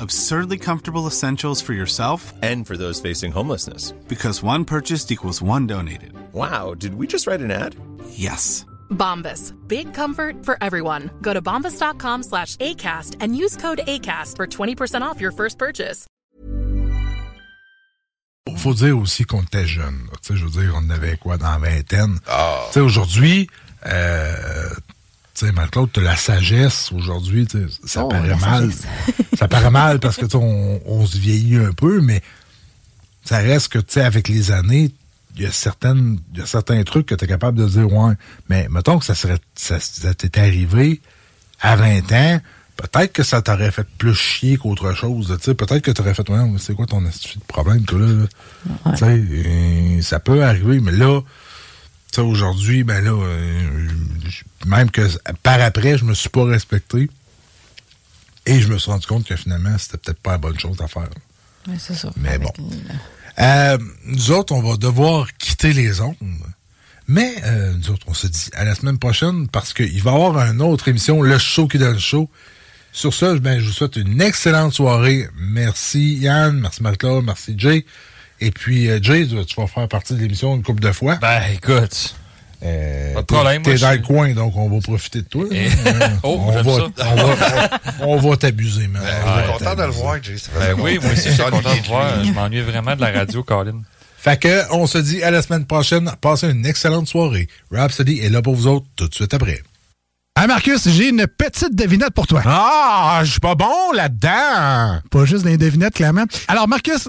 Absurdly comfortable essentials for yourself And for those facing homelessness. because one purchased equals one donated. Wow, did we just write an ad? Yes. Bombas. Big comfort for everyone. Go to bombas.com slash ACAST and use code ACAST for 20% off your first purchase. faut dire aussi qu'on était jeunes. Tu sais, je veux dire, on avait quoi dans la vingtaine. Ah. Tu sais, aujourd'hui, euh, tu sais, Marc-Claude, t'as la sagesse aujourd'hui, ça Oh, paraît mal. ça paraît mal parce que on, on se vieillit un peu, mais ça reste que, tu sais, avec les années, il y a certaines, y a certains trucs que tu es capable de dire, ouais, mais mettons que ça serait, ça, ça t'est arrivé à 20 ans, peut-être que ça t'aurait fait plus chier qu'autre chose, tu sais, peut-être que tu aurais fait, ouais, c'est quoi ton astuce de problème, toi, là, là? Tu sais, ça peut arriver, mais là, aujourd'hui, ben là, euh, même que par après, je me suis pas respecté. Et je me suis rendu compte que finalement, c'était peut-être pas la bonne chose à faire. C'est ça. Mais bon. Euh, nous autres, on va devoir quitter les ondes. Mais euh, nous autres, on se dit à la semaine prochaine parce qu'il va y avoir une autre émission, le show qui donne le show. Sur ça, ben, je vous souhaite une excellente soirée. Merci Yann, merci Marc-Claude, merci Jay. Et puis, euh, Jay, tu vas faire partie de l'émission une couple de fois. Ben, écoute. Euh, Pas de t'es- problème, T'es dans le coin, donc on va profiter de toi. Et- Euh, Oh, on, va, ça. on va- on va t'abuser, man. Ben, On va je suis content de le voir, Jay. Ben oui, moi aussi, je suis content de S'ennuyer voir. Je m'ennuie vraiment de la radio, Colin. Fait que, on se dit à la semaine prochaine. Passez une excellente soirée. Rhapsody est là pour vous autres tout de suite après. Ah Marcus, j'ai une petite devinette pour toi. Ah, je suis pas bon là-dedans. Pas juste des devinettes, clairement. Alors Marcus,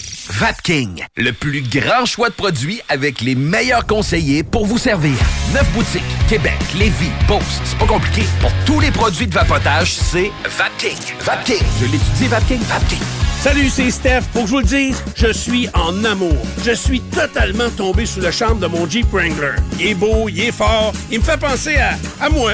Vapking, le plus grand choix de produits avec les meilleurs conseillers pour vous servir. Neuf boutiques, Québec, Lévis, Beauce, c'est pas compliqué. Pour tous les produits de vapotage, c'est Vapking. Vapking, je l'étudie, Vapking, Vapking. Salut, c'est Steph. Faut que je vous le dise, je suis en amour. Je suis totalement tombé sous le charme de mon Jeep Wrangler. Il est beau, il est fort, il me fait penser à moi.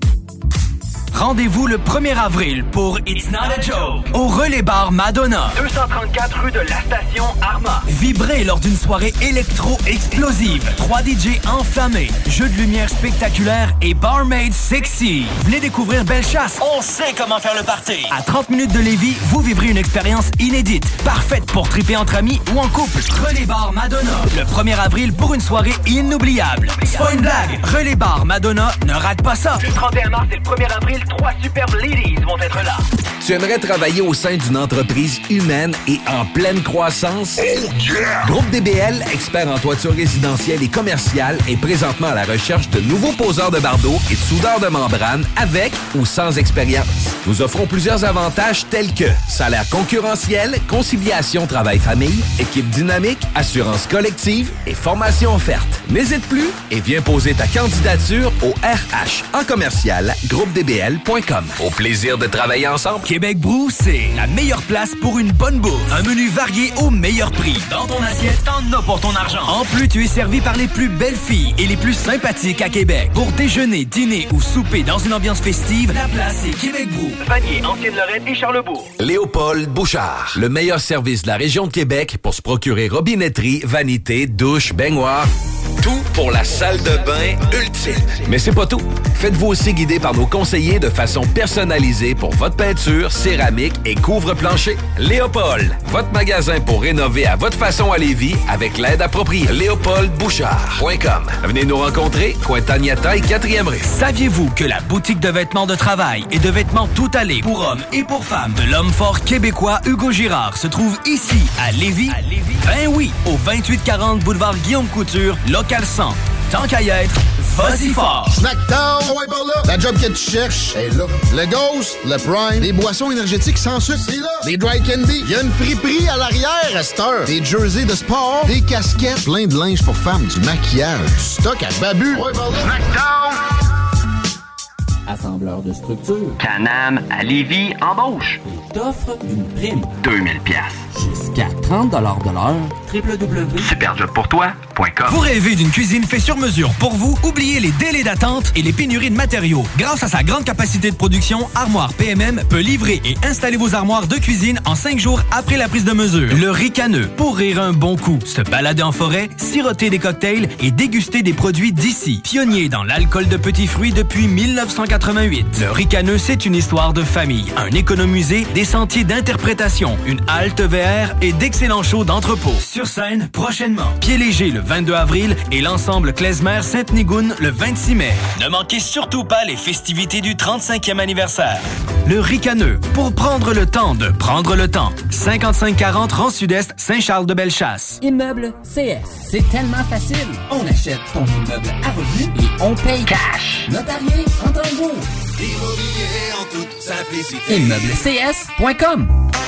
Rendez-vous le 1er avril pour It's Not a Joke au Relais Bar Madonna. 234 rue de la station Arma. Vibrez lors d'une soirée électro-explosive. 3 DJ enflammés, jeux de lumière spectaculaires et barmaid sexy. Venez découvrir Bellechasse. On sait comment faire le party. À 30 minutes de Lévis, vous vivrez une expérience inédite, parfaite pour triper entre amis ou en couple. Relais Bar Madonna. Le 1er avril pour une soirée inoubliable. C'est pas une blague. Relais Bar Madonna, ne rate pas ça. Le 31 mars et le 1er avril, trois superbes ladies vont être là. Tu aimerais travailler au sein d'une entreprise humaine et en pleine croissance? Groupe DBL, expert en toiture résidentielle et commerciale, est présentement à la recherche de nouveaux poseurs de bardeaux et de soudeurs de membrane avec ou sans expérience. Nous offrons plusieurs avantages tels que salaire concurrentiel, conciliation travail-famille, équipe dynamique, assurance collective et formation offerte. N'hésite plus et viens poser ta candidature au RH en commercial Au plaisir de travailler ensemble. Québec Brou, c'est la meilleure place pour une bonne bouffe. Un menu varié au meilleur prix. Dans ton assiette, t'en as pour ton argent. En plus, tu es servi par les plus belles filles et les plus sympathiques à Québec. Pour déjeuner, dîner ou souper dans une ambiance festive, la place est Québec Brou. Vanier, Ancienne-Lorraine et Charlebourg. Léopold Bouchard, le meilleur service de la région de Québec pour se procurer robinetterie, vanité, douche, baignoire. Tout pour la salle de bain ultime. Mais c'est pas tout. Faites-vous aussi guider par nos conseillers de façon personnalisée pour votre peinture, céramique et couvre-plancher. Léopold, votre magasin pour rénover à votre façon à Lévis avec l'aide appropriée. LéopoldBouchard.com. Venez nous rencontrer, Cointagnata et 4e rue. Saviez-vous que la boutique de vêtements de travail et de vêtements tout allés pour hommes et pour femmes de l'homme fort québécois Hugo Girard se trouve ici à Lévis? Ben oui, au 2840 boulevard Guillaume Couture, local 100. Tant qu'à y être, vas-y fort! Snackdown, ouais, par là. La job que tu cherches est là. Le Ghost, le Prime, les boissons énergétiques sans sucre, c'est là. Les dry candy, il y a une friperie à l'arrière à cette heure. Des jerseys de sport, des casquettes, plein de linge pour femmes, du maquillage, du stock à babu. Ouais, par là. Snackdown! Assembleur de structure. Canam à Lévis embauche. T'offre une prime. 2000 pièces. Jusqu'à 30 de l'heure. Superjobpourtoi.com Vous rêvez d'une cuisine faite sur mesure pour vous? Oubliez les délais d'attente et les pénuries de matériaux. Grâce à sa grande capacité de production, Armoire PMM peut livrer et installer vos armoires de cuisine en 5 jours après la prise de mesure. Le ricaneux, pour rire un bon coup, se balader en forêt, siroter des cocktails et déguster des produits d'ici. Pionnier dans l'alcool de petits fruits depuis 1988. Le ricaneux, c'est une histoire de famille, un économusée, des sentiers d'interprétation, une halte Et d'excellents shows d'entrepôt. Sur scène, prochainement. Pied léger le 22 avril et l'ensemble Klezmer Sainte-Nigoune le 26 mai. Ne manquez surtout pas les festivités du 35e anniversaire. Le ricaneux, pour prendre le temps de prendre le temps. 5540 rang sud-est, Saint-Charles-de-Bellechasse. Immeuble CS. C'est tellement facile. On achète ton immeuble à revenu et on paye cash. Notarié en temps de jour. Immobilier en toute simplicité.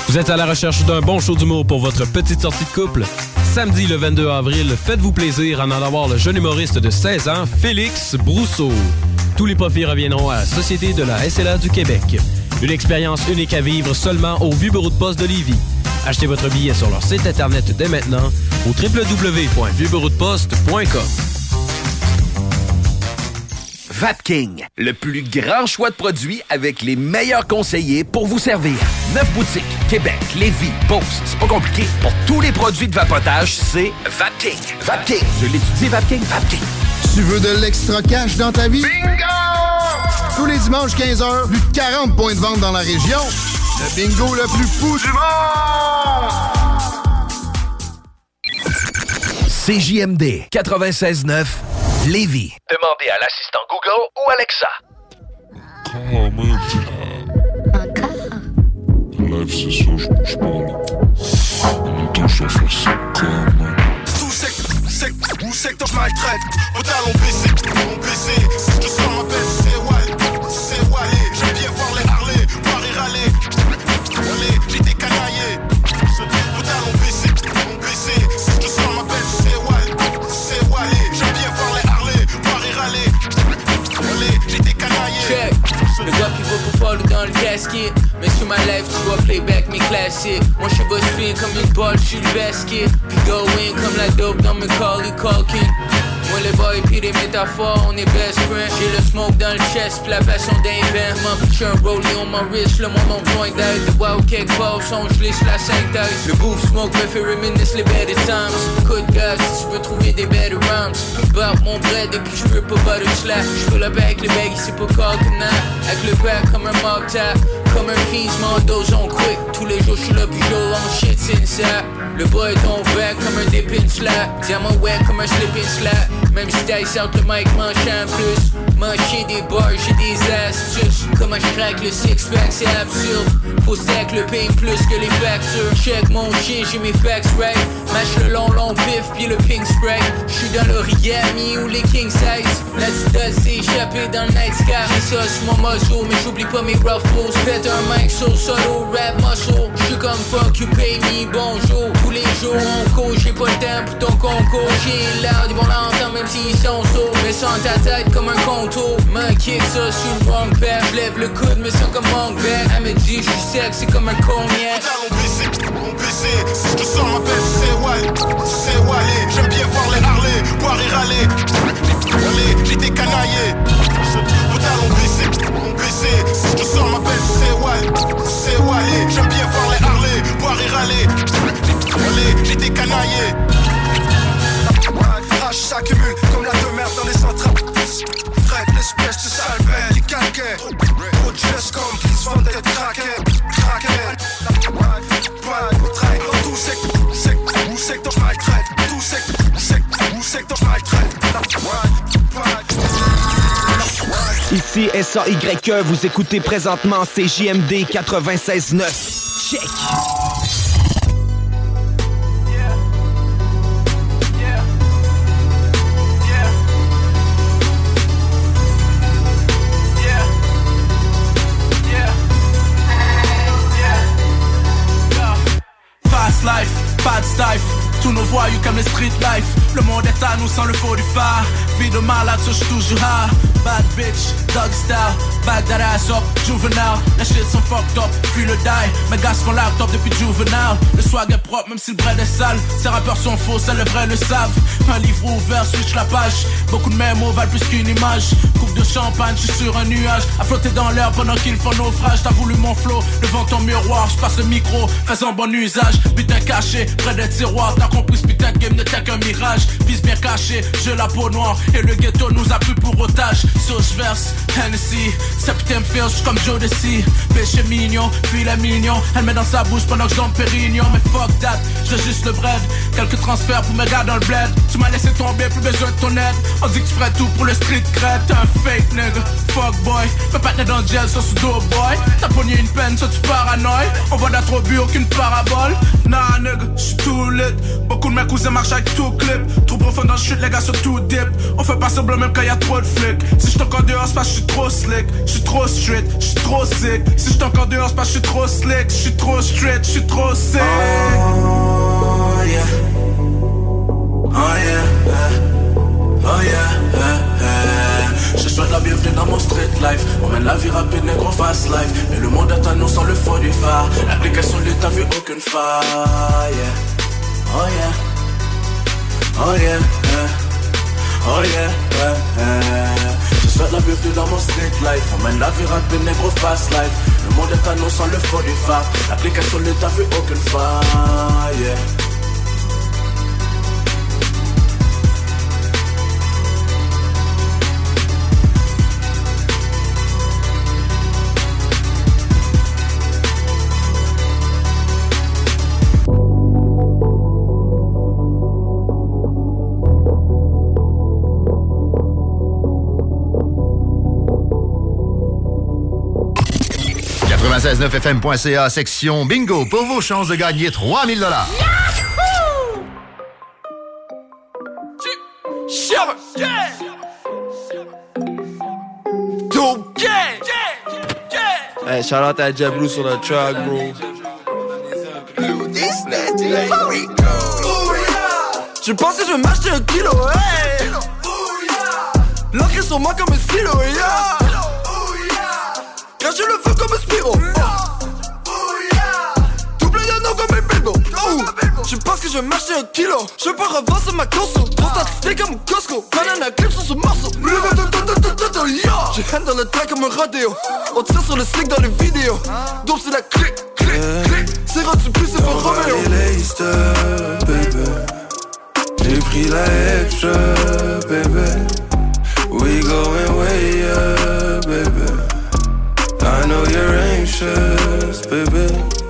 Vous êtes à la recherche d'un bon show d'humour pour votre petite sortie de couple? Samedi le 22 avril, faites-vous plaisir en allant voir le jeune humoriste de 16 ans, Félix Brousseau. Tous les profits reviendront à la Société de la SLA du Québec. Une expérience unique à vivre seulement au Vieux Bureau de Poste de Lévis. Achetez votre billet sur leur site internet dès maintenant au www.vieuxbureaudeposte.com. Vapking, le plus grand choix de produits avec les meilleurs conseillers pour vous servir. Neuf boutiques, Québec, Lévis, Beauce, c'est pas compliqué. Pour tous les produits de vapotage, c'est Vapking. Vapking, je l'étudie, Vapking, Vapking. Tu veux de l'extra cash dans ta vie? Bingo! Tous les dimanches 15h, plus de 40 points de vente dans la région. Le bingo le plus fou du monde! CJMD 96.9 Lévis. Demandez à l'assistant Google ou Alexa. Live, c'est ça, je bouge pas, là. En même temps, je faire ça comme... Tout secteur, secteur, où secteur je maltraite Au talon baissé, talon baissé Je sors ma belle, De vois qui vaut pour fort le dans le casquet Mais sur ma life tu vois playback mes classiques Moi je suis boss comme une balle, je suis le basket. Puis go in comme la dope dans mes call king. Moi les boys pis les métaphores, on est best friends. J'ai le smoke dans le chest, la passion d'un M'en j'ai un rollie on mon wrist, le monde en point d'aide Le wow cake ball, son sur la synthèse. Le bouffe smoke me fait reminisce les better times Coup de gaz si tu veux trouver des better rounds Barbe mon bread et puis j'peux pas butter slack. J'pull le avec le bag, c'est pas coconut Avec le back comme un mob tap comme un fiends, mon dos on quick. Tous les jours j'suis là pis yo on shit inside Le boy est on back comme un dip in slap. Diamant wet comme un slip in slap. Même si t'ailles sur le mic, mange en plus Manger des bars, j'ai des astuces. Comment j'craque le six pack, c'est absurde. Faut stack le pain plus que les factures. Check mon chien, j'ai mes facts right. Mâche le long long pif puis le pink spray. J'suis dans l'origami ou les king size. La petite s'est échappée dans le night sky. J'ai ça sur mon muzzle mais j'oublie pas mes ruffles Pète un mic sur solo rap muscle. J'suis comme fuck you pay me bonjour. Tous les jours on court, j'ai pas le temps pour ton concours. J'ai l'air ils vont l'entendre même s'ils sont sourds. Mais sans ta tête comme un contour Man kick ça sur le wrong path Lève le coude mais sans comme mon back Elle me dit j'suis sexy comme un cognac. On baissé, on baissé Si je te sors ma belle c'est ouais C'est J'aime bien voir les Harley Boire et râler. Allez, j'étais canaillé Au talon baissé, on baissé Si je te sors ma belle c'est ouais C'est Wally J'aime bien voir les Harley Boire et râler. Allez, j'étais canaillé Rage s'accumule comme la demeure dans les centrales Traite l'espèce de sale bête qui calquait Trop de gestes dans tout secteur Secteur ou secteur je maltraite Tout Secteur ou secteur je maltraite Ici S-A-Y-E, vous écoutez présentement CJMD 96.9. Check! Tous nos voyous comme les street life. Le monde est à nous sans le faux du phare. De malade, ça j'suis toujours. Bad bitch, dog style. Back that ass up, juvenile. Les shit sont fucked up, puis le die. Mes gars font laptop depuis juvenile. Le swag est propre, même si le bread est sale. Ces rappeurs sont faux, c'est le vrai le savent. Un livre ouvert, switch la page. Beaucoup de mémos valent plus qu'une image. Coupe de champagne, j'suis sur un nuage. À flotter dans l'air pendant qu'ils font naufrage. T'as voulu mon flow, devant ton miroir. J'passe le micro, faisant bon usage. Putain caché, près des tiroirs. T'as compris ce putain game n'était qu'un mirage. Fils bien caché, j'ai la peau noire. Et le ghetto nous a pris pour otage. Sauce verse, Hennessy. Septembre Fields comme Joe Desi. Péché mignon, filet mignon. Elle met dans sa bouche pendant que j'en pérignon. Mais fuck that, j'ai juste le bread. Quelques transferts pour mes gars dans le bled. Tu m'as laissé tomber, plus besoin de ton aide. On dit que tu ferais tout pour le street cred. Un fake nigga, fuck boy. Me patner dans le gel, ça sous dope boy. T'as pogné une peine, ça tu paranoïe. On voit d'être but, aucune parabole. Nah nigga, j'suis tout lit. Beaucoup de mes cousins marchent avec tout clip. Trop profond dans le chute, les gars sur tout dip. On fait pas semblant même quand y a trop de flics. Si encore dehors, c'est parce que j'suis trop slick. J'suis trop street, j'suis trop sick. Si encore dehors, c'est parce que j'suis trop slick. J'suis trop straight, j'suis trop sick. Oh yeah Oh yeah yeah. Oh yeah yeah, yeah. Je souhaite la bienvenue dans mon street life On mène la vie rapide, négro fast life Mais le monde est à nous sans le faux du phare L'application lui t'as vu aucune faille yeah. Oh yeah Oh yeah, yeah. Oh yeah, yeah, yeah. Je souhaite la bienvenue dans mon street life On mène la vie rapide, négro fast life Le monde est à nous sans le faux du phare L'application lui t'as vu aucune faille. Fmca section bingo, pour vos chances de gagner 3000 dollars. Hey, shout out à Jablou sur le track, bro. Je pense que je vais m'acheter un kilo, hey. L'encre sur moi comme un stylo, yeah. Je le feu comme un Spiro je vais m'acheter un kilo. Je revoir sur ma conso Pour comme Costco. Banana clip sur ce morceau. J'ai hand dans le track comme un rodéo. On tire sur le slick dans les vidéos. Donc c'est la clic, clic, clic C'est rendu plus c'est pour Romeo. J'ai pris la extra, baby. We going way up, baby. I know you're anxious, baby.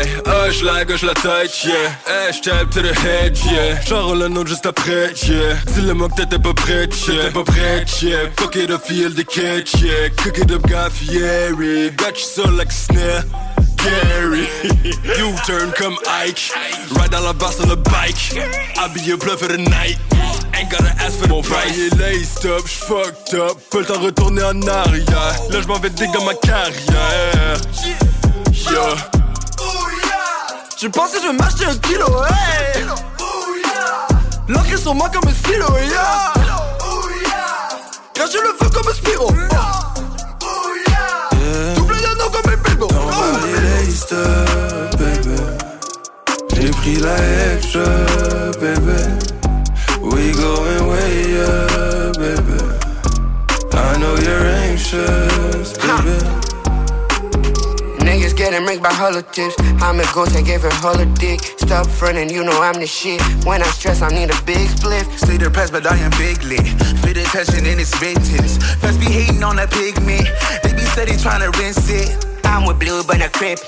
Aïe, hush la gauche la tête, yeah Hey, j'tape to the head, yeah J'enroule le nom juste après, yeah Dis-le-moi que t'étais pas prête, yeah T'étais pas prête, yeah Fuck it up, feel the catch, yeah Cook it up, got fiery Got you so like snare Gary U-turn comme Ike. Ride dans la basse sur le bike. I'll be your blood for the night. Ain't gotta ask for the price. Mon laced up, j'fucked up. Pas le temps retourner en arrière. Là j'm'en vais dig ma carrière. Yeah Je pensais je vais m'acheter un kilo, hey L'encre sur moi comme un stylo, yeah Quand je le veux comme un Spiro Double d'anneau comme un Bilbo up, baby. J'ai pris la extra, baby. We going way up, baby. I know you're anxious, getting rigged by tips. I'm a ghost, I gave her dick. Stop frontin', you know I'm the shit. When I stress, I need a big spliff. Stay depressed, but I am big lit. Fit attention in its vintage. Fast be hating on that pigment. They be steady trying to rinse it. I'm with blue, but not crip.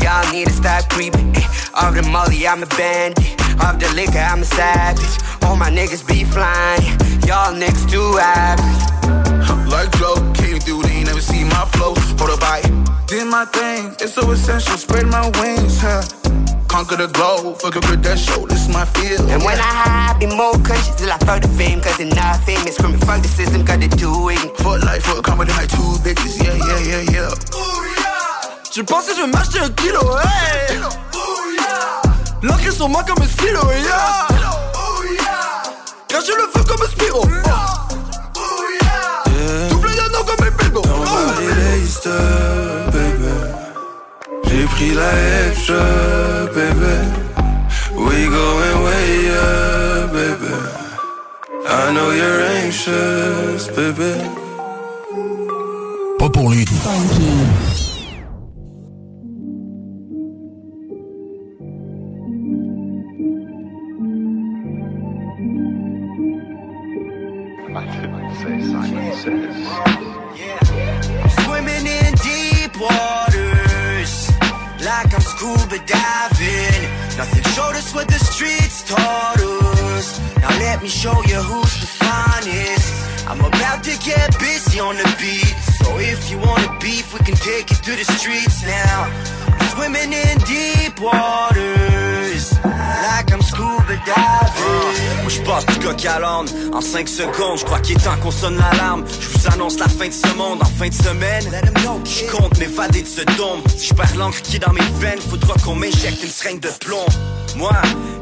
Y'all need to stop creeping. Off the molly, I'm a bandit. Off the liquor, I'm a savage. All my niggas be flying. Y'all niggas too average. Like Joe, came through, they ain't never see my flow. Hold up, I did my thing. It's so essential, spread my wings, huh? Conquer the globe, fuck a credential, this is my field. And when I high, I be more conscious till I fuck the fame, cause it's not famous. Screaming, fuck the system, got to do it. Fuck life, fuck comedy, like two bitches, yeah, yeah, yeah, yeah. Ooh yeah, je pensais que je vais m'acheter un kilo, hey L'encre sur moi comme un stylo, yeah Quand je le veux comme un Spiro Double d'anneau comme un Bilbo laced up, baby. J'ai pris la extra, baby. We going way up, baby. I know you're anxious, baby. Pas pour les Swimming in deep I'm scuba diving. Nothing showed us what the streets taught us. Now let me show you who's the finest. I'm about to get busy on the beat. So if you wanna beef, we can take it to the streets now. I'm swimming in deep waters, like I'm scuba diving. Moi je passe du coq à l'âne. En 5 secondes, je crois qu'il est temps qu'on sonne l'alarme. Je vous annonce la fin de ce monde en fin de semaine. Je compte m'évader de ce dôme. Si je perds l'encre qui est dans mes veines Faudra qu'on m'injecte une seringue de plomb. Moi,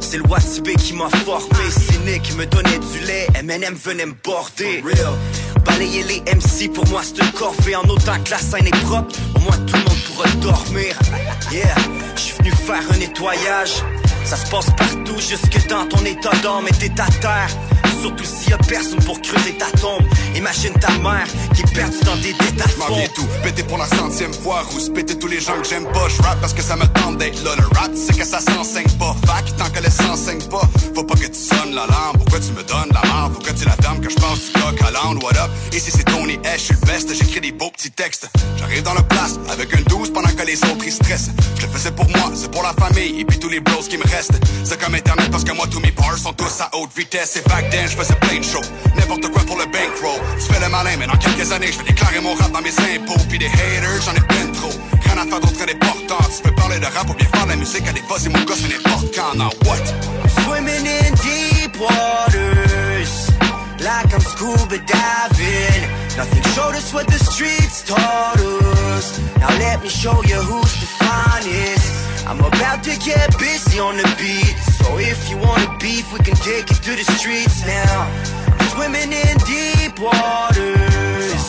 c'est le Watibé qui m'a formé. Cynique me donnait du lait. M&M venait me border. Balayer les MC pour moi c'est une corvée. En autant que la scène est propre Au moins tout le monde pourra dormir faire un nettoyage ça se passe partout, jusque dans ton état d'âme et t'es à terre. Surtout s'il y a personne pour creuser ta tombe. Imagine ta mère qui est perdue dans des M'en viens tout, péter pour la centième fois, rousse, péter tous les gens que j'aime pas. Je rap parce que ça me tente d'être là. Le rap, c'est que ça s'enseigne pas. Fac, tant que les s'enseigne pas, faut pas que tu sonnes la lampe. Pourquoi tu me donnes la mort? Pourquoi tu la dame que je pense du coq à? What up? Ici c'est Tony H, je suis le best, j'écris des beaux petits textes. J'arrive dans le place avec un 12 pendant que les autres ils stressent. Je le faisais pour moi, c'est pour la famille et puis tous les bros qui me restent. C'est comme internet parce que moi tous mes bars sont tous à haute vitesse. Et back then, je faisais plein de shows. N'importe quoi pour le bankroll. Tu fais le malin, mais dans quelques années, je vais déclarer mon rap dans mes impôts. Puis des haters, j'en ai plein trop. Rien à faire d'autre que des portants. Tu peux parler de rap ou bien faire la musique à des fois, c'est mon gosse, mais n'importe quand. Now what? Swimming in deep waters, like I'm scuba diving. Nothing showed us what the streets taught us. Now let me show you who's the finest. I'm about to get busy on the beat. So if you wanna beef, we can take it to the streets now. I'm swimming in deep waters,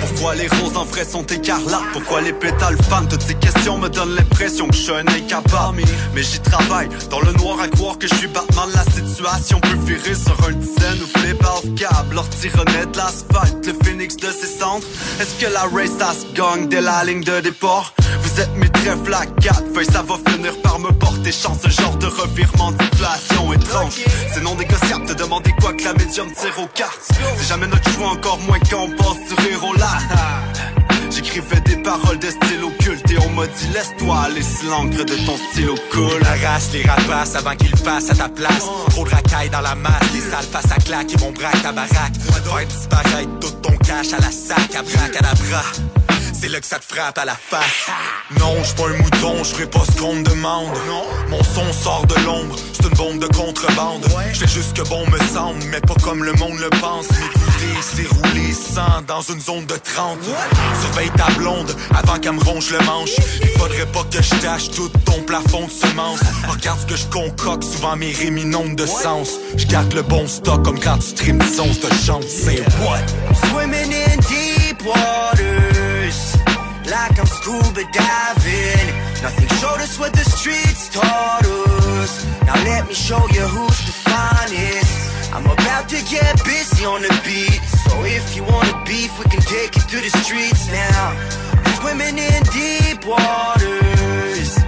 Pourquoi les roses en vrai sont écarlates? Pourquoi les pétales fans Toutes ces questions me donnent l'impression que je suis un incapable. Mais j'y travaille, dans le noir à croire que je suis Batman. La situation peut virer sur un dizaine ou flip off câble. L'ortie renaît de l'asphalte, le phénix de ses cendres. Est-ce que la race ça se gagne dès la ligne de départ Vous êtes mes trèfles à quatre feuilles Ça va finir par me porter chance. Ce genre de revirement d'inflation étrange. C'est non négociable, te demander quoi que la médium tire aux cartes. C'est jamais notre choix, encore moins quand on passe du rire au J'écrivais des paroles de style occulte Et on m'a dit laisse-toi aller si l'encre de ton stylo cool Arrache les rapaces avant qu'ils fassent à ta place. Trop de racailles dans la masse, les sales face à claque, ils vont braquer ta baraque. Faire disparaître tout ton cash à la sac, à braque à la bras. C'est là que ça te frappe à la face. Non, je pas un mouton, je ferai pas ce qu'on me demande. Non, mon son sort de l'ombre, c'est une bombe de contrebande. Je fais juste que bon me semble, mais pas comme le monde le pense. C'est rouler sans dans une zone de 30. Surveille ta blonde avant qu'elle me ronge le manche. Il faudrait pas que je tâche tout ton plafond de semences. Regarde ce que je concocte, souvent mes inondent de sens. Je garde le bon stock comme quand tu trimes de chance. C'est what? Swimming in deep waters, like I'm scuba diving. Nothing showed us what the streets taught us. Now let me show you who's the finest. I'm about to get busy on the beat. So if you wanna beef, we can take it to the streets now. Swimming in deep waters,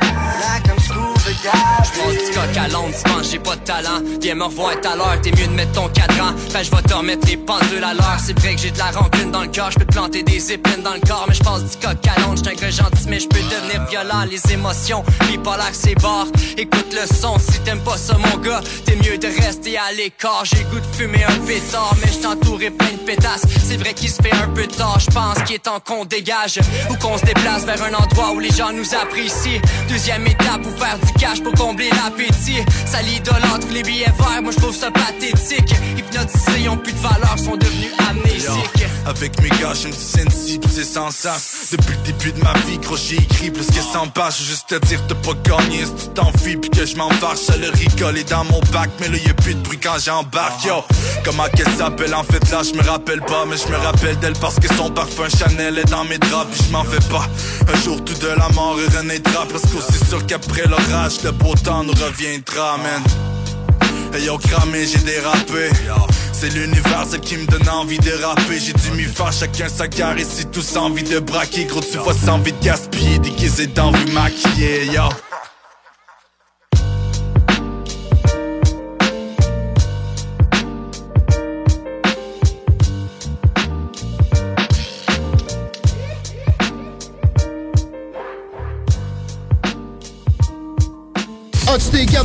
J'pense du coq à l'onde, penses j'ai pas de talent. Viens me revoir à l'heure, t'es mieux de mettre ton cadran. Ben je vais te remettre les pendules à l'heure. C'est vrai que j'ai de la rancune dans le cœur, je peux te planter des épines dans le corps Mais je passe du coq à l'onde, j'suis un gentil mais je peux devenir violent. Les émotions, bipolaire c'est barre Écoute le son, si t'aimes pas ça mon gars T'es mieux de rester à l'écart. J'ai goût de fumer un pétard Mais je entouré plein de pétasses. C'est vrai qu'il se fait un peu tard, je pense qu'il est temps qu'on dégage. Ou qu'on se déplace vers un endroit où les gens nous apprécient. Deuxième étape, pour faire du pour combler l'appétit Ça l'idolâtre les billets verts, moi je trouve ça pathétique Hypnotisés, ont plus de valeur, sont devenus amnésiques Avec mes gars, je me sensible, c'est sans sens. Depuis le début de ma vie, gros, j'ai écrit plus que 100 pages. Juste te dire, t'as pas gagné si tu t'enfuis, puis que je m'en. Ça le rigole est dans mon bac, mais là, y'a plus de bruit quand j'embarque, yo. Comment qu'elle s'appelle, en fait, là, je me rappelle pas, mais je me rappelle d'elle parce que son parfum Chanel est dans mes draps, puis je m'en fais pas. Un jour, tout de la mort renaîtra, parce qu'aussi sûr qu'après l'orage, le beau temps nous reviendra, man. Hey yo cramé, j'ai dérapé. C'est l'univers qui me donne envie de rapper. J'ai dû m'y faire chacun sa carrière Ici tous envie de braquer. Gros tu vois sans envie de gaspiller Déguisé d'envie maquillée yo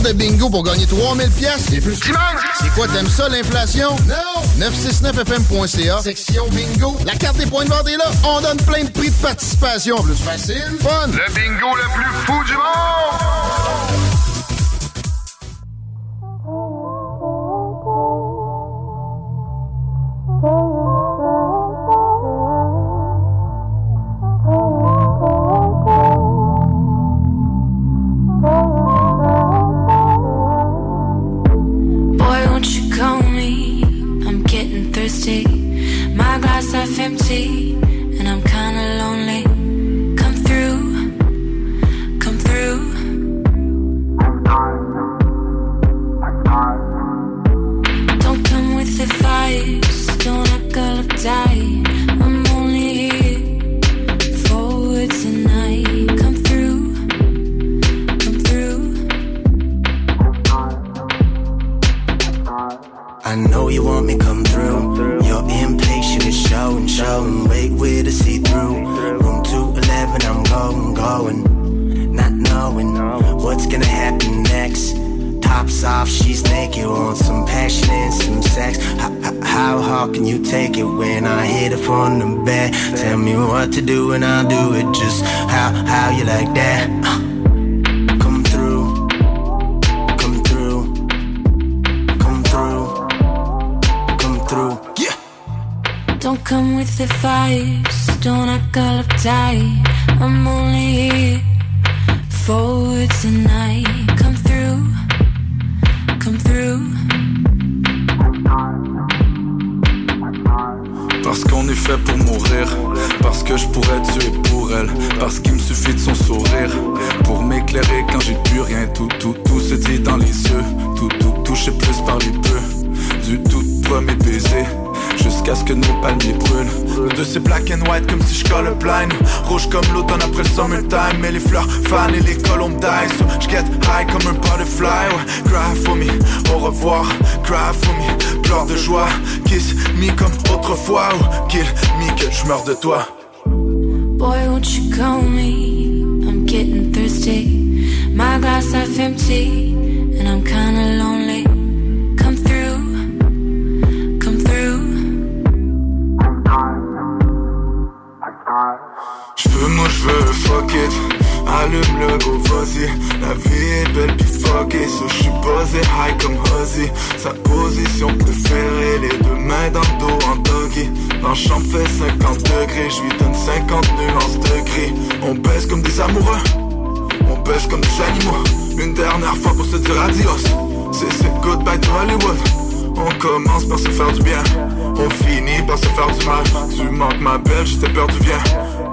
de bingo pour gagner 3000 pièces C'est plus C'est quoi, t'aimes ça, l'inflation? Non! 969fm.ca, section bingo. La carte des points de vente est là. On donne plein de prix de participation. Plus facile, fun. Le bingo le plus fou du monde!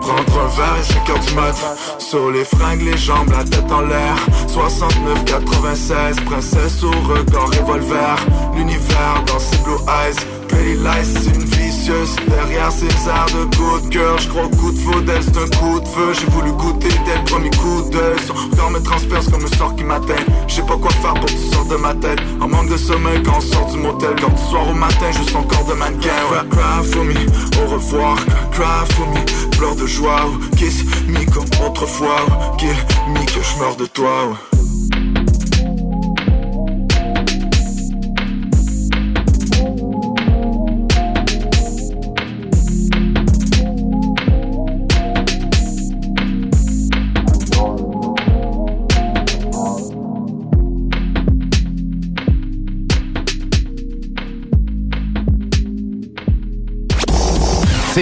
Prendre un verre et 5 heures du mat. Sur les fringues, les jambes, la tête en l'air. 69, 96 Princesse au regard revolver. L'univers dans ses blue eyes Pretty lies, c'est une vicieuse. Derrière ses airs de good girl J'crois au coup de faudelle, c'est un coup de feu J'ai voulu goûter dès le premier coup d'œil. Son regard me transperce comme un sort qui m'atteint Je sais pas quoi faire pour que tu de ma tête. En manque de sommeil quand on sort du motel. Quand du soir au matin, je sens encore de mannequin ouais. Cry for me, au revoir. Cry for me, pleure de joie. Kiss me comme autrefois. Kill me que je meurs de toi.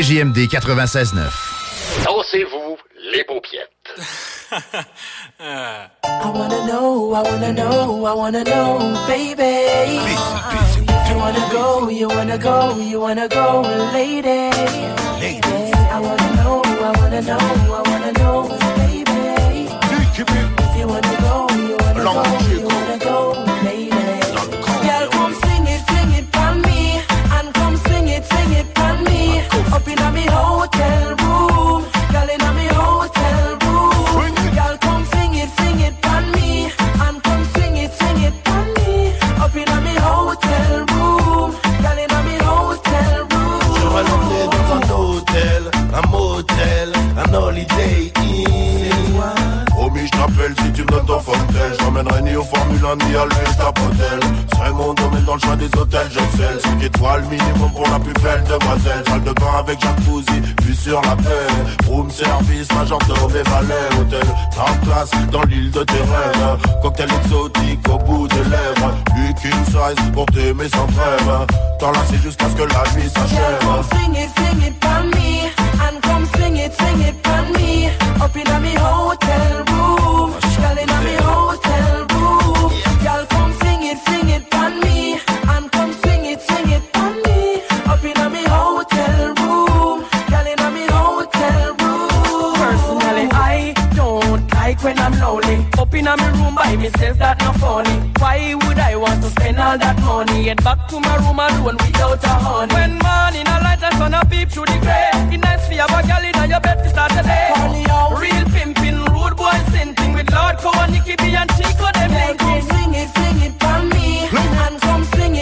CJMD 96.9. Dansez-vous les paupiètes. I wanna know, I wanna know, I wanna know, baby. You wanna go, you wanna go, you wanna go, lady. Lady. I wanna know, I wanna know, I wanna know, baby. If you wanna go, you wanna go, you wanna Up in a me hotel fortel. J'emmènerai ni au Formule 1 ni à l'huile tapotel. C'est mon domaine dans le choix des hôtels, j'excelle. 5 étoiles minimum pour la plus belle demoiselle. Salle de bain avec jacuzzi, vue sur la paix. Room service, majordome et valet. Hôtel, en classe, dans l'île de tes rêves. Cocktail exotique au bout des lèvres. Qu'une size pour t'aimer sans trêve. T'enlacer jusqu'à ce que la nuit s'achève. sing it, me, and come sing it, sing it me. Up in hotel room, girl me hotel Real pimping, rude boy sinting with Lord Cow and Nicky B and Chico, them Girl, come linking. sing it, sing it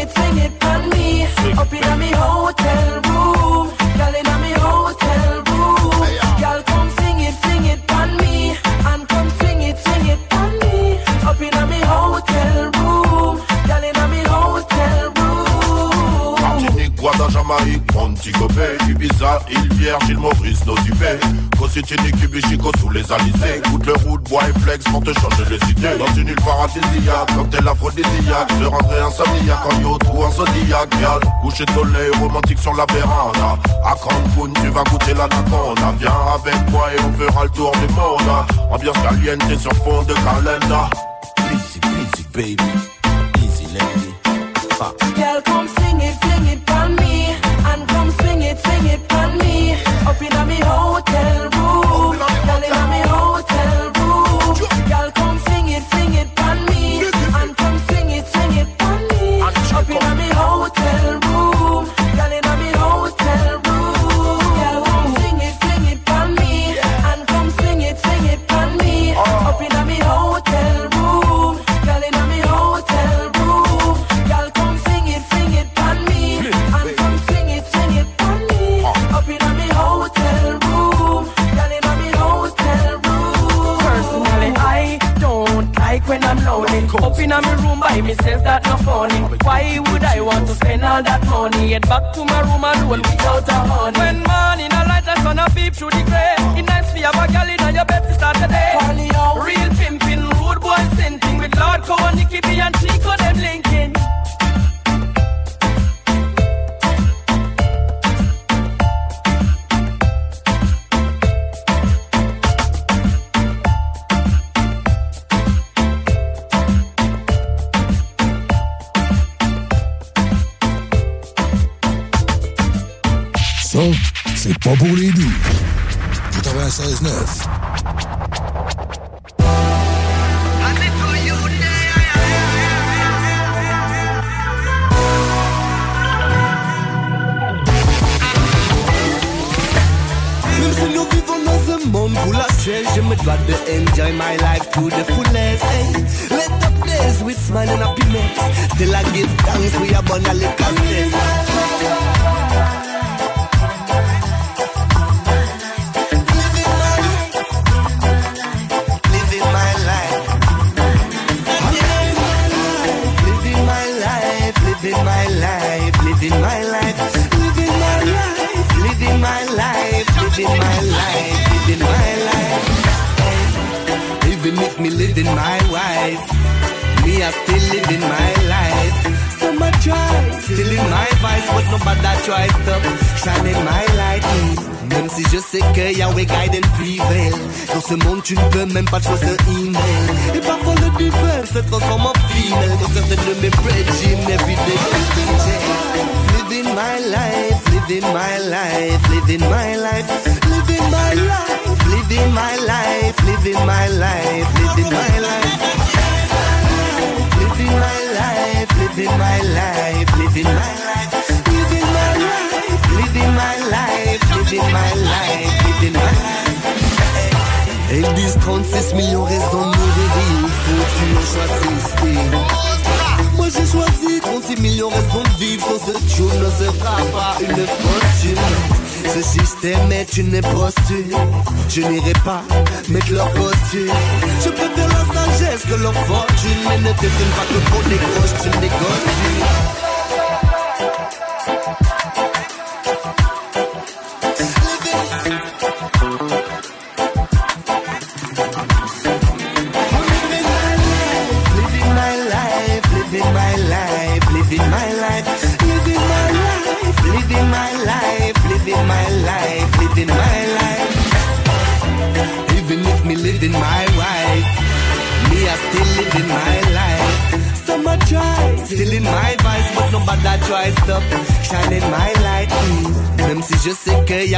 it, sing it for me. Up in me hotel room, Jamaïque, Montego Bay, Ibiza, île Vierge, île Maurice, Nosy-Bay Cositini, Cubichico sous les alizés. Goûte le route, bois et flex pour te changer les idées. Dans une île paradisiaque, cocktail aphrodisiaque Je rendrai insomniaque en yacht ou en zodiac coucher de soleil romantique sur la véranda. À Cancun, tu vas goûter l'anaconda. Viens avec moi et on fera le tour du monde. Ambiance caliente sur fond de calenda. Easy, easy, baby. Easy, lady.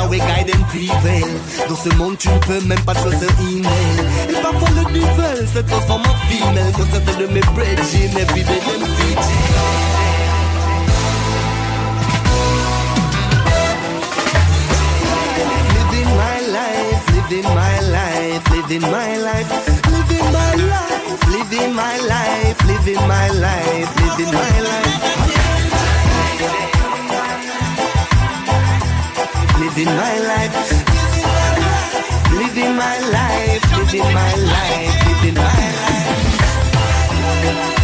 Yahweh guide and prevail Dans ce monde tu ne peux même pas te choisir email. Et parfois le duvel se transforme en female Dans certains de mes breaks j'ai mes my life, living my life, living my life, living my life, living my life, living my life, living my life. living my life. Living my life, living my life, living my life.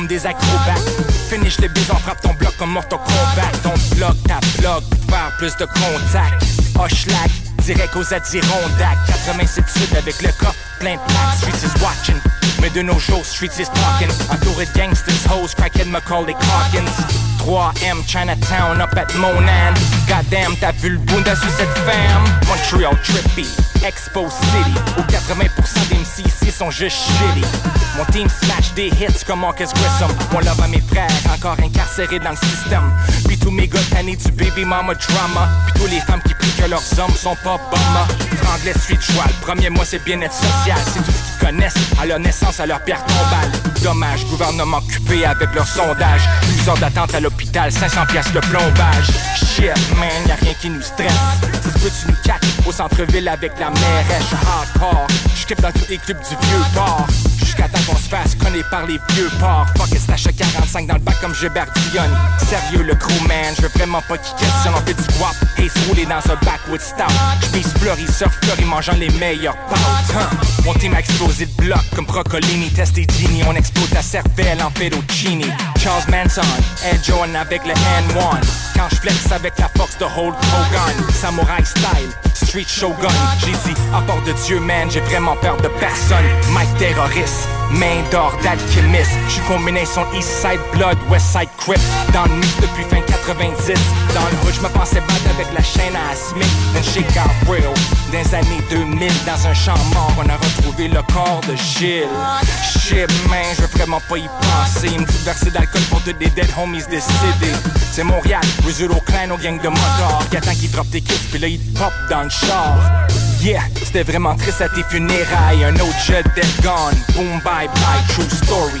comme des acrobates. Finish les bises en frappe ton bloc comme Mortal Kombat. Ton bloc, ta bloc, faire plus de contact. Hochlag, direct aux Adirondacks. 87 sud avec le coffre plein de plaques. Suisse is watching. Mais de nos jours, streets is talking. Entouré de gangsters, hoes, crackhead, Macaulay Calkins. 3M, Chinatown, up at Monan. Goddamn, t'as vu le bunda sur cette femme? Montreal trippy. Expo City Où 80% des MC ici sont juste shitty Mon team slash des hits comme Marcus Grissom Mon love à mes frères encore incarcérés dans le système Puis tous mes gars tannés du baby mama drama Puis tous les femmes qui prient que leurs hommes sont pas bombes Franglais street choix, le premier mois c'est bien-être social C'est tout connaissent à leur naissance, à leur pierre tombale. Dommage, gouvernement occupé avec leur sondage. 12 heures d'attente à l'hôpital, 500 pièces le plombage. Shit, man, y'a rien qui nous stresse. Tu peux, tu nous au centre-ville avec la mairesse. hardcore. J'kippe dans tous les clubs du vieux port. Jusqu'à temps qu'on se fasse connaître par les vieux ports. Fuck it, stash 45 dans le bac comme Gilbert Dionne. Sérieux, le crew man, je veux vraiment pas qu'il questionne. On fait du guap, Ace roulé dans un backwood stout. J'mise fleury, surf fleury, mangeant les meilleurs. Huh. Mon team a explosé de bloc comme Brocolini, testé Genie. On explose ta cervelle en fettuccini. Charles Manson, Ed Jordan avec le N1. Quand je flex avec la force de Hulk Hogan. Samurai style, street shogun. J'ai dit, à part de Dieu, man, j'ai vraiment peur de personne. Mike terroriste, main d'or d'alchimiste. J'suis combinaison East Side Blood, West Side Crip. Dans le mix depuis fin 90. Dans le hood, j'me pensais battre avec la chaîne à Smith. Then shit got. Dans les années 2000, dans un champ mort, on a retrouvé le corps de Gilles. Shit, man, je veux vraiment pas y penser. Une petite versée d'alcool pour tous des dead homies décédés. C'est Montréal, Brazil au clan, aux gangs de motards. Qui attend qu'ils drop des kits, puis là ils pop dans le char. Yeah, c'était vraiment triste à tes funérailles. Un autre jet dead gone. Boom, bye bye, true story.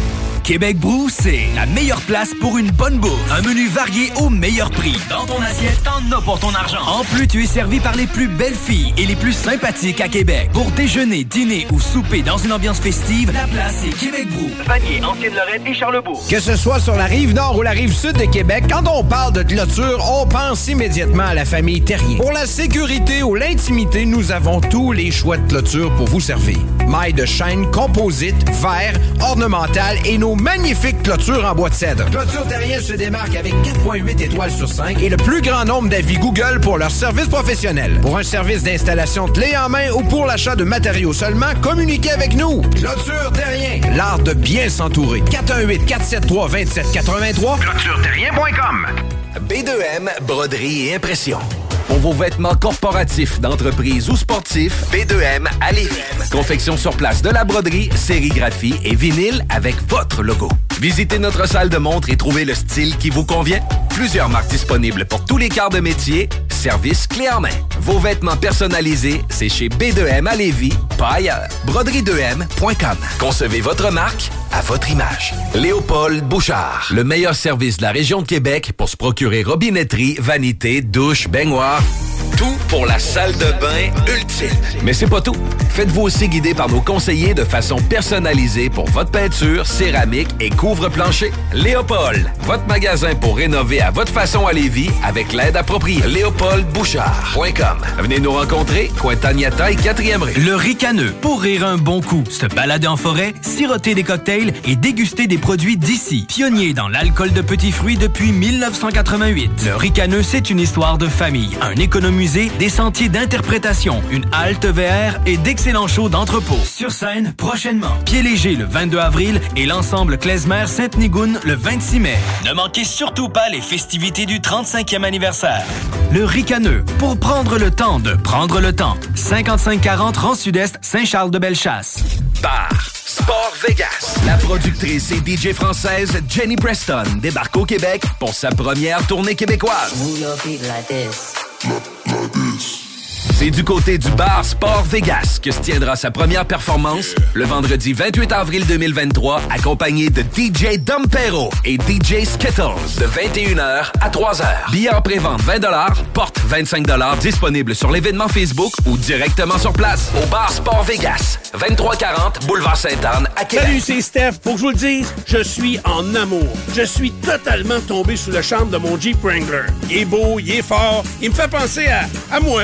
Québec Brou, c'est la meilleure place pour une bonne bouffe. Un menu varié au meilleur prix. Dans ton assiette, t'en as pour ton argent. En plus, tu es servi par les plus belles filles et les plus sympathiques à Québec. Pour déjeuner, dîner ou souper dans une ambiance festive, la place est Québec Brou. Vanier, Ancienne-Lorraine et Charlebourg. Que ce soit sur la rive nord ou la rive sud de Québec, quand on parle de clôture, on pense immédiatement à la famille Terrien. Pour la sécurité ou l'intimité, nous avons tous les choix de clôture pour vous servir. Mailles de chaîne, composite, verre, ornemental et nos magnifiques clôtures en bois de cèdre. Clôture Terrien se démarque avec 4.8 étoiles sur 5 et le plus grand nombre d'avis Google pour leur service professionnel. Pour un service d'installation clé en main ou pour l'achat de matériaux seulement, communiquez avec nous. Clôture Terrien, l'art de bien s'entourer. 418 473 2783 clôtureterrien.com. B2M, broderie et impression. Pour vos vêtements corporatifs, d'entreprise ou sportifs, B2M à. Confection sur place de la broderie, sérigraphie et vinyle avec votre logo. Visitez notre salle de montre et trouvez le style qui vous convient. Plusieurs marques disponibles pour tous les quarts de métier. Service clé en main. Vos vêtements personnalisés, c'est chez B2M à Lévis, pas ailleurs. Broderie2M.com. Concevez votre marque à votre image. Léopold Bouchard. Le meilleur service de la région de Québec pour se procurer robinetterie, vanité, douche, baignoire. Tout pour la salle de bain ultime. Mais c'est pas tout. Faites-vous aussi guider par nos conseillers de façon personnalisée pour votre peinture, céramique et couvre-plancher. Léopold, votre magasin pour rénover à votre façon à Lévis avec l'aide appropriée. LéopoldBouchard.com. Venez nous rencontrer, Cointagnata et 4e rue. Le ricaneux, pour rire un bon coup, se balader en forêt, siroter des cocktails et déguster des produits d'ici. Pionnier dans l'alcool de petits fruits depuis 1988. Le ricaneux, c'est une histoire de famille. Un spécialisé, des sentiers d'interprétation, une halte VR et d'excellents shows d'entrepôt. Sur scène, prochainement. Pied léger le 22 avril et l'ensemble Klezmer Sainte-Nigoune le 26 mai. Ne manquez surtout pas les festivités du 35e anniversaire. Le Ricaneux, pour prendre le temps de prendre le temps. 5540 Rang Sud-Est, Saint-Charles-de-Bellechasse. Bar Sport Vegas. La productrice et DJ française Jenny Preston débarque au Québec pour sa première tournée québécoise. C'est du côté du bar Sport Vegas que se tiendra sa première performance le vendredi 28 avril 2023, accompagné de DJ Dompero et DJ Skittles de 21h à 3h. Billets en pré-vente 20 porte 25 disponible sur l'événement Facebook ou directement sur place au bar Sport Vegas, 2340 Boulevard Sainte-Anne à Québec. Salut, c'est Steph. Faut que je vous le dise, je suis en amour. Je suis totalement tombé sous le charme de mon Jeep Wrangler. Il est beau, il est fort, il me fait penser à moi.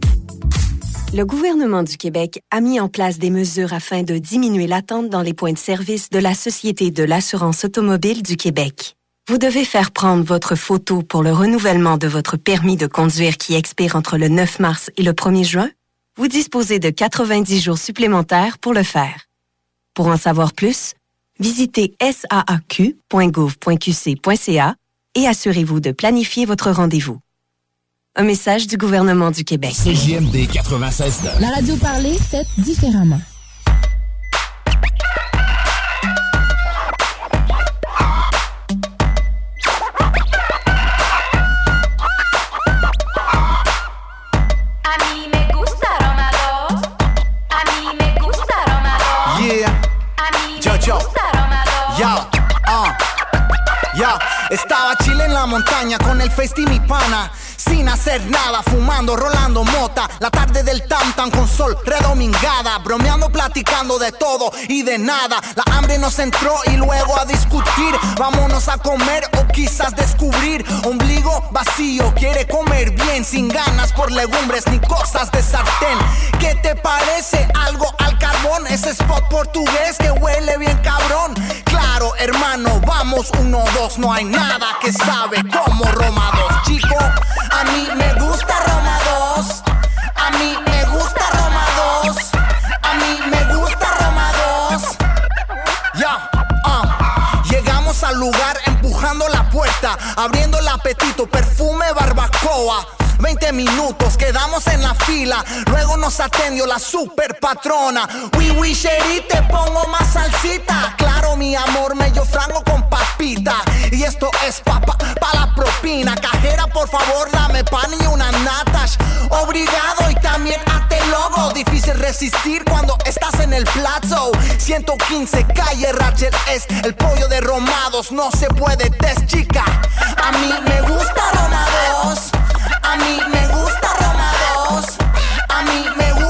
Le gouvernement du Québec a mis en place des mesures afin de diminuer l'attente dans les points de service de la Société de l'assurance automobile du Québec. Vous devez faire prendre votre photo pour le renouvellement de votre permis de conduire qui expire entre le 9 mars et le 1er juin. Vous disposez de 90 jours supplémentaires pour le faire. Pour en savoir plus, visitez saaq.gouv.qc.ca et assurez-vous de planifier votre rendez-vous. Un message du gouvernement du Québec. CJMD 96 La radio parlée, faite différemment. A mí me gusta Roma 2. A mí me gusta Roma 2. Yeah. A mí Yo, me yo. gusta Roma 2. Ya, ah, ya. Estaba chile en la montaña con el festi mi pana. Sin hacer nada, fumando, rolando mota. La tarde del tam tam con sol redomingada. Bromeando, platicando de todo y de nada. La hambre nos entró y luego a discutir. Vámonos a comer o quizás descubrir. Ombligo vacío, quiere comer bien. Sin ganas por legumbres ni cosas de sartén. ¿Qué te parece algo al carbón? Ese spot portugués que huele bien cabrón. Claro, hermano, vamos uno, dos. No hay nada que sabe como Roma 2. Chico, a mí me gusta Roma 2. A mí me gusta Roma 2. A mí me gusta Roma 2. Ya, ah. Llegamos al lugar empujando la puerta, abriendo el apetito, perfume barbacoa. 20 minutos, quedamos en la fila. Luego nos atendió la super patrona. Oui, oui, Sherry, te pongo más salsita. Claro, mi amor, medio frango con papita. Y esto es pa, pa, la propina. Cajera, por favor, dame pan y una natas. Obrigado y también ate logo. Difícil resistir cuando estás en el plazo. 115 calle Rachel es el pollo de romados. No se puede test, chica. A mí me gusta Roma 2. A mí me gusta Roma 2. A mí me gusta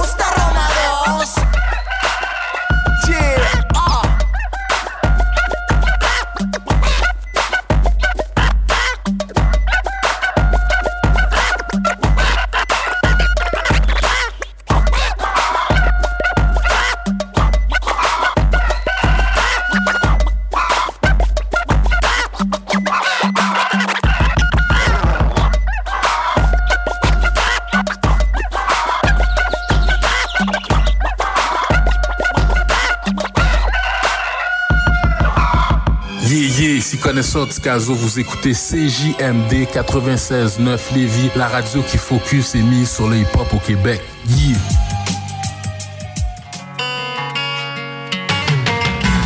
vous écoutez CJMD 96.9 Lévis, la radio qui focus et mise sur le hip-hop au Québec. Yeah!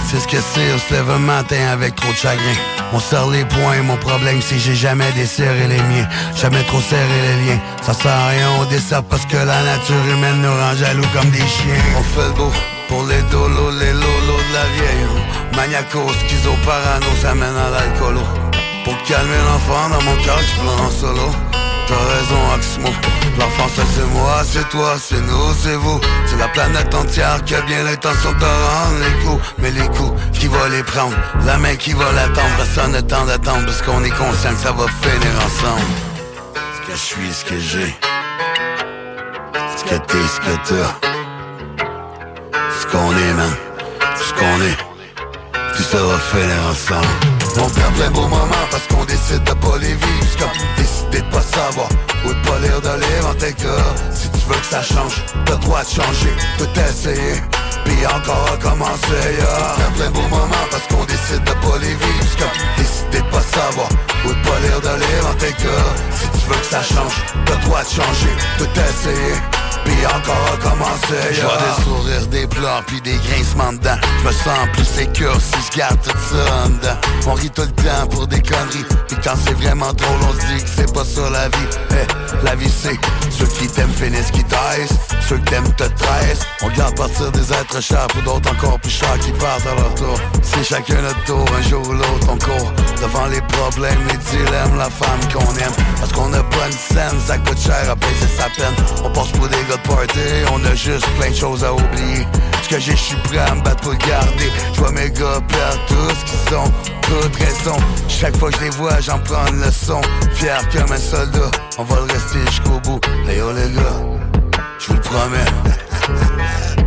c'est ce que c'est, on se lève un matin avec trop de chagrin. On sort les poings, mon problème c'est que j'ai jamais desserré les miens. Jamais trop serré les liens. Ça sert à rien, on dessert parce que la nature humaine nous rend jaloux comme des chiens. On fait le beau. Pour les dolos, les lolos de la vieille Maniaco, schizo, parano, ça mène à l'alcoolo. Pour calmer l'enfant dans mon cœur, je en solo. T'as raison, Axmo. L'enfant, ça c'est moi, c'est toi, c'est nous, c'est vous. C'est la planète entière qui a bien l'intention de rendre les coups. Mais les coups, qui va les prendre La main qui va l'attendre. Personne n'a temps d'attendre Parce qu'on est conscient que ça va finir ensemble. Ce que je suis, ce que j'ai. Ce que t'es, ce que t'as qu'on est, man, ce qu'on est, tout ça va ensemble. On perd plein beaux moments parce qu'on décide de pas les vivre. Comme décider de pas savoir ou de pas lire de livre en tes. Si tu veux que ça change, t'as droit de changer, tout essayer. Puis encore recommencer, yeah. On plein beaux moments parce qu'on décide de pas les vivre. Comme décider de pas savoir ou de pas lire de livre en tes. Si tu veux que ça change, t'as droit de changer, tout essayer puis encore recommencer Je vois des sourires, des pleurs, puis des grincements dedans Je me sens plus sécure si je garde tout ça en dedans. On rit tout le temps pour des conneries. Puis quand c'est vraiment drôle, on se dit que c'est pas ça la vie. Eh, La vie c'est ceux qui t'aiment finissent qui taisent Ceux qui t'aiment te trahissent. On garde partir des êtres chers Pour d'autres encore plus chers qui partent à leur tour. C'est chacun notre tour, un jour ou l'autre on court Devant les problèmes, les dilemmes, la femme qu'on aime Parce qu'on a pas une scène, ça coûte cher à payer sa peine. On passe pour des on a juste plein de choses à oublier. Ce que j'ai, je suis prêt à me battre pour le garder. Je vois mes gars perdre tout ce qu'ils ont, toute raison. Chaque fois que je les vois, j'en prends une leçon. Fier comme un soldat, on va le rester jusqu'au bout. Hey yo les gars, je vous le promets.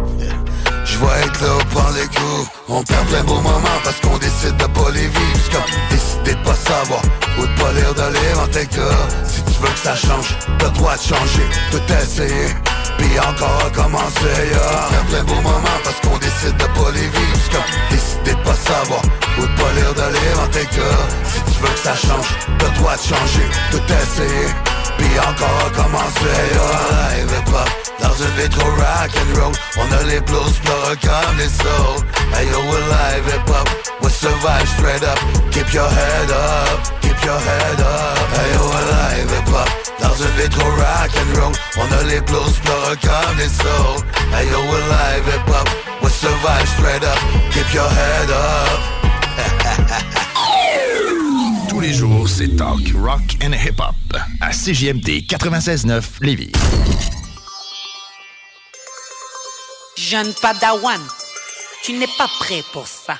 Je vais être là pour les coups. On perd plein beaux moments parce qu'on décide de pas les vivre. C'est comme décider de pas savoir ou de pas lire de livre en cas Si tu veux que ça change, t'as droit de changer, tout essayer puis encore recommencer, yeah. Perd plein beaux moments parce qu'on décide de pas les vivre. C'est comme décider de pas savoir ou de pas lire de livre Si tu veux que ça change, t'as droit de changer, tout essayer. Puis encore recommencer, yeah. Live hip-hop dans une vitro rock and roll. On a les blues pleureux comme les souls Hey yo, we're live hip-hop. We survive straight up. Keep your head up, keep your head up. Hey yo, we're live hip-hop Dans une vitro rock and roll. On a les blues pleureux comme les souls Hey yo, we're live hip-hop We survive straight up. Keep your head up. Tous les jours, c'est talk, rock and hip-hop. À CJMD 96.9 Lévis. Jeune padawan, tu n'es pas prêt pour ça.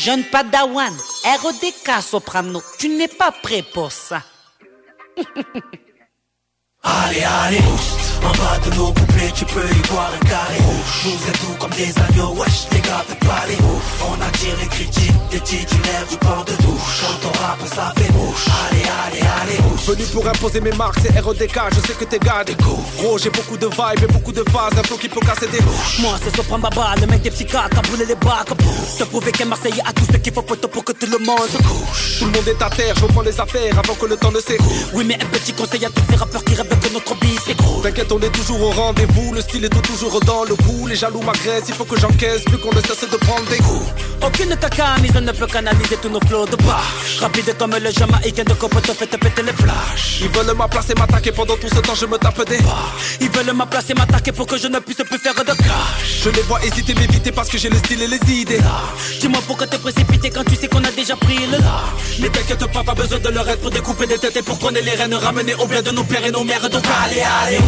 Jeune padawan, RODK soprano, tu n'es pas prêt pour ça. Allez, allez, en bas de nos couplets, tu peux y voir un carré Nous êtes tout comme des agneaux, wesh, les gars, faites pas les On attire les critiques, des titulaires du port de douche Quand on rappe, ça fait bouche Allez, allez, allez, Venu pour imposer mes marques, c'est RODK, je sais que t'es gars des Gros, j'ai beaucoup de vibes et beaucoup de phases, un flow qui peut casser des bouches Moi, c'est Sopran Baba, le mec des psychiatres, a brûlé les bacs. Te prouver qu'un Marseillais a tout ce qu'il faut pour, pour que tout le monde se couche. Tout le monde est à terre, je reprends les affaires avant que le temps ne s'écoule. Oui, mais un petit conseil à tous ces rappeurs qui rêvent que notre bise s'écroule. T'inquiète, on est toujours au rendez-vous, le style est toujours dans le coup Les jaloux m'agressent, il faut que j'encaisse, plus qu'on ne cesse de prendre des coups Aucune caca mise ne peut canaliser tous nos flots de bâche. Rapide comme le jamaïcain de copote, fait te péter les flashs. Ils veulent m'aplacer, m'attaquer pendant tout ce temps je me tape des Ils veulent m'aplacer, m'attaquer pour que je ne puisse plus faire de clash. Je les vois hésiter, m'éviter parce que j'ai le style et les idées Dis-moi pourquoi te précipiter quand tu sais qu'on a déjà pris le large. Mais t'inquiète pas, pas besoin de leur être pour découper des têtes et pour qu'on ait les rênes ramener au bien de nos pères et nos mères Donc allez, allez,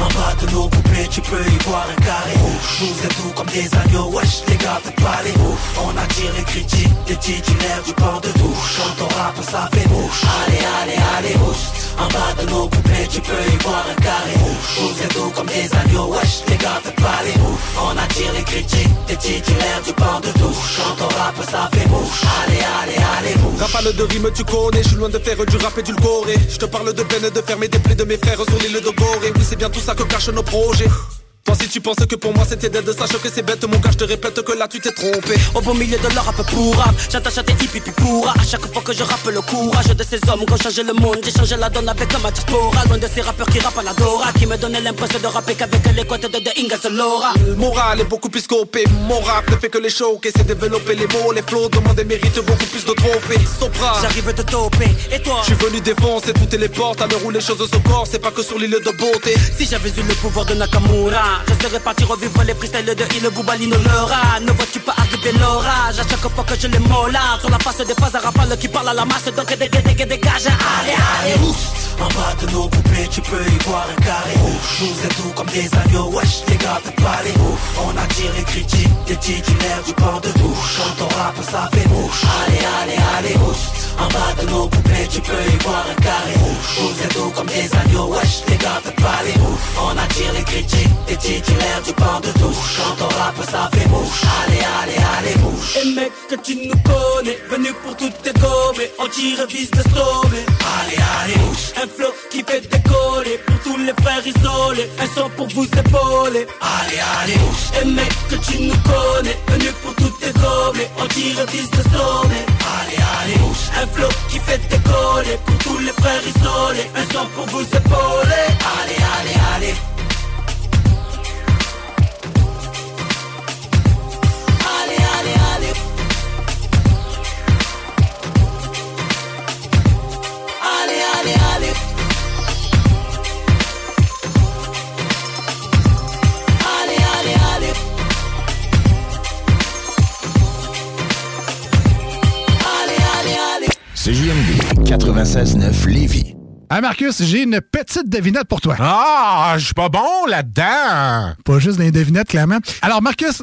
En bas de nos couplets, tu peux y voir un carré. Nous êtes tout comme des agneaux, wesh, les gars, faites pas les ouf On attire les critiques, des titulaires du port de douche Quand on rappe, ça fait bouche. Allez, allez, allez, boost. En bas de nos couplets, tu peux y voir un carré. Nous êtes tout comme des agneaux, wesh, les gars, faites pas les ouf On attire les critiques, des titulaires du port de douche Quand on rappe, ça fait bouche. Allez, allez, allez, bouche. Rafale de rime, tu connais, je suis loin de faire du rap et du Je te parle de peine de fermer des plaies de mes frères sur l'île de Gorée. Oui, c'est bien tout ça que cachent nos projets Toi si tu penses que pour moi c'était dead, sache que c'est bête. Mon gars, je te répète que là tu t'es trompé. Au beau milieu de leur rap. Pourra J'attache à tes hip hip pourra À chaque fois que je rappe le courage de ces hommes qui ont changé le monde. J'ai changé la donne avec ma diaspora. Loin de ces rappeurs qui rappent à la Dora Qui me donnaient l'impression de rapper qu'avec les côtes de The Inga Laura. Moral est beaucoup plus scopé. Mon rap ne fait que les choquer C'est développer les mots, les flots Demande et mérite beaucoup plus de trophées. Sopra. J'arrive de toper. Et toi? Je suis venu défoncer toutes les portes. À l'heure où les choses se corsent C'est pas que sur l'île de beauté. Si j'avais eu le pouvoir de Nakamura Je serais parti revivre les freestyles de Il Boubalino Leura Ne vois-tu pas arriver l'orage À chaque fois que je les mollard Sur la face des phases à rafale qui parle à la masse Donc dégage, dégage Allez, allez, En bas de nos poupées tu peux y voir un carré. Nous êtes tout comme des agneaux Wesh les gars faites pas les On attire les critiques Des titulaires du port de douche. Quand on rappe ça fait bouche. Allez, allez, allez, En bas de nos poupées tu peux y voir un carré. Nous êtes tout comme des agneaux Wesh les gars faites pas les On attire les critiques Des titulaires du port de douche Quand on rappe ça fait bouche Allez, allez, allez, bouche Et mec que tu nous connais Venu pour toutes tes gommes On tire vis de sommet. Allez, allez, bouche Un flow qui fait décoller Pour tous les frères isolés. Un son pour vous épauler. Allez, allez, bouche Et mec que tu nous connais Venu pour toutes tes gommes On tire vis de sommet. Allez, allez, bouche Un flow qui fait décoller Pour tous les frères isolés. Un son pour vous épauler. Allez, allez Allez, CJMD 96.9 Lévis. Ah Marcus, j'ai une petite devinette pour toi. Ah, je suis pas bon là-dedans. Pas juste des devinettes, clairement. Alors Marcus,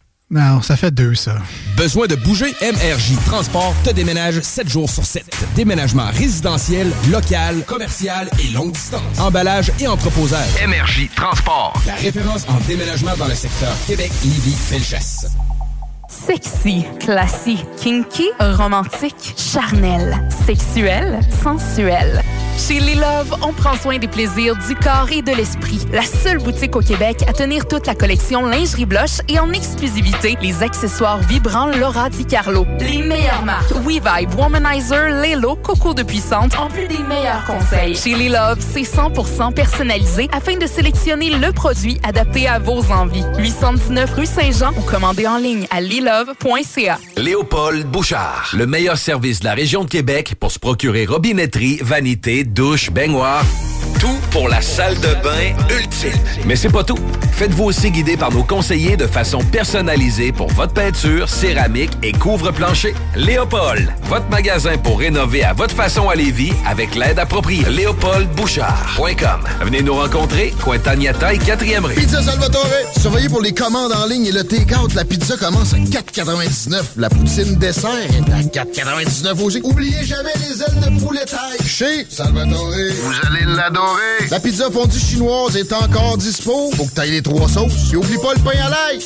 Non, ça fait deux, ça. Besoin de bouger? MRJ Transport te déménage 7 jours sur 7. Déménagement résidentiel, local, commercial et longue distance. Emballage et entreposage. MRJ Transport. La référence en déménagement dans le secteur Québec, Lévis, Felchasse. Sexy, classique, kinky, romantique, charnel, sexuel, sensuel. Chez Les Love, on prend soin des plaisirs du corps et de l'esprit. La seule boutique au Québec à tenir toute la collection lingerie blush et en exclusivité les accessoires vibrants Laura Di Carlo. Les meilleures marques WeVibe, Womanizer, Lelo, Coco de Puissante, en plus des meilleurs conseils. Chez Les Love, c'est 100% personnalisé afin de sélectionner le produit adapté à vos envies. 819 rue Saint-Jean ou commandez en ligne à lilove.ca. Léopold Bouchard. Le meilleur service de la région de Québec pour se procurer robinetterie, vanité, douche, baignoire. Tout pour la salle de bain ultime. Mais c'est pas tout. Faites-vous aussi guider par nos conseillers de façon personnalisée pour votre peinture, céramique et couvre-plancher. Léopold, votre magasin pour rénover à votre façon à Lévis avec l'aide appropriée. LéopoldBouchard.com. Venez nous rencontrer, Cointagnata et 4e rue. Pizza Salvatore. Surveillez pour les commandes en ligne et le take-out. La pizza commence à 4,99. La poutine dessert est à 4,99 aussi. Oubliez jamais les ailes de poulet taille. Chez Salvatore. Vous allez l'adorer. La pizza fondue chinoise est encore dispo. Faut que t'ailles les trois sauces. Et oublie pas le pain à l'ail.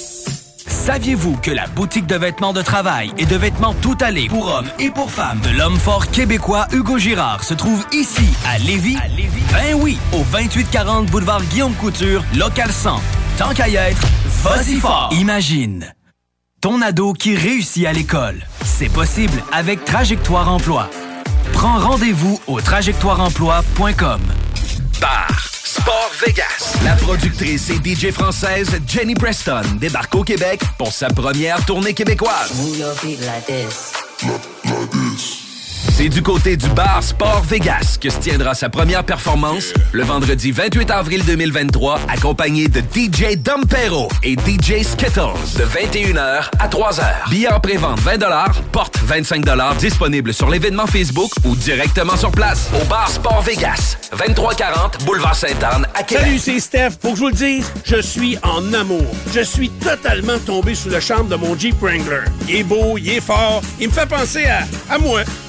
Saviez-vous que la boutique de vêtements de travail et de vêtements tout allés pour hommes et pour femmes de l'homme fort québécois Hugo Girard se trouve ici, à Lévis? Ben oui, au 2840 boulevard Guillaume Couture, local 100. Tant qu'à y être, vas-y fort! Imagine, ton ado qui réussit à l'école. C'est possible avec Trajectoire Emploi. Prends rendez-vous au trajectoireemploi.com. Bar Sport Vegas. La productrice et DJ française Jenny Preston débarque au Québec pour sa première tournée québécoise. C'est du côté du bar Sport Vegas que se tiendra sa première performance le vendredi 28 avril 2023, accompagné de DJ Dompero et DJ Skittles de 21h à 3h. Billets en pré-vente 20 porte 25 disponible sur l'événement Facebook ou directement sur place au bar Sport Vegas, 2340 Boulevard Sainte-Anne à Québec. Salut, c'est Steph. Pour que je vous le dise, je suis en amour. Je suis totalement tombé sous le charme de mon Jeep Wrangler. Il est beau, il est fort, il me fait penser à moi.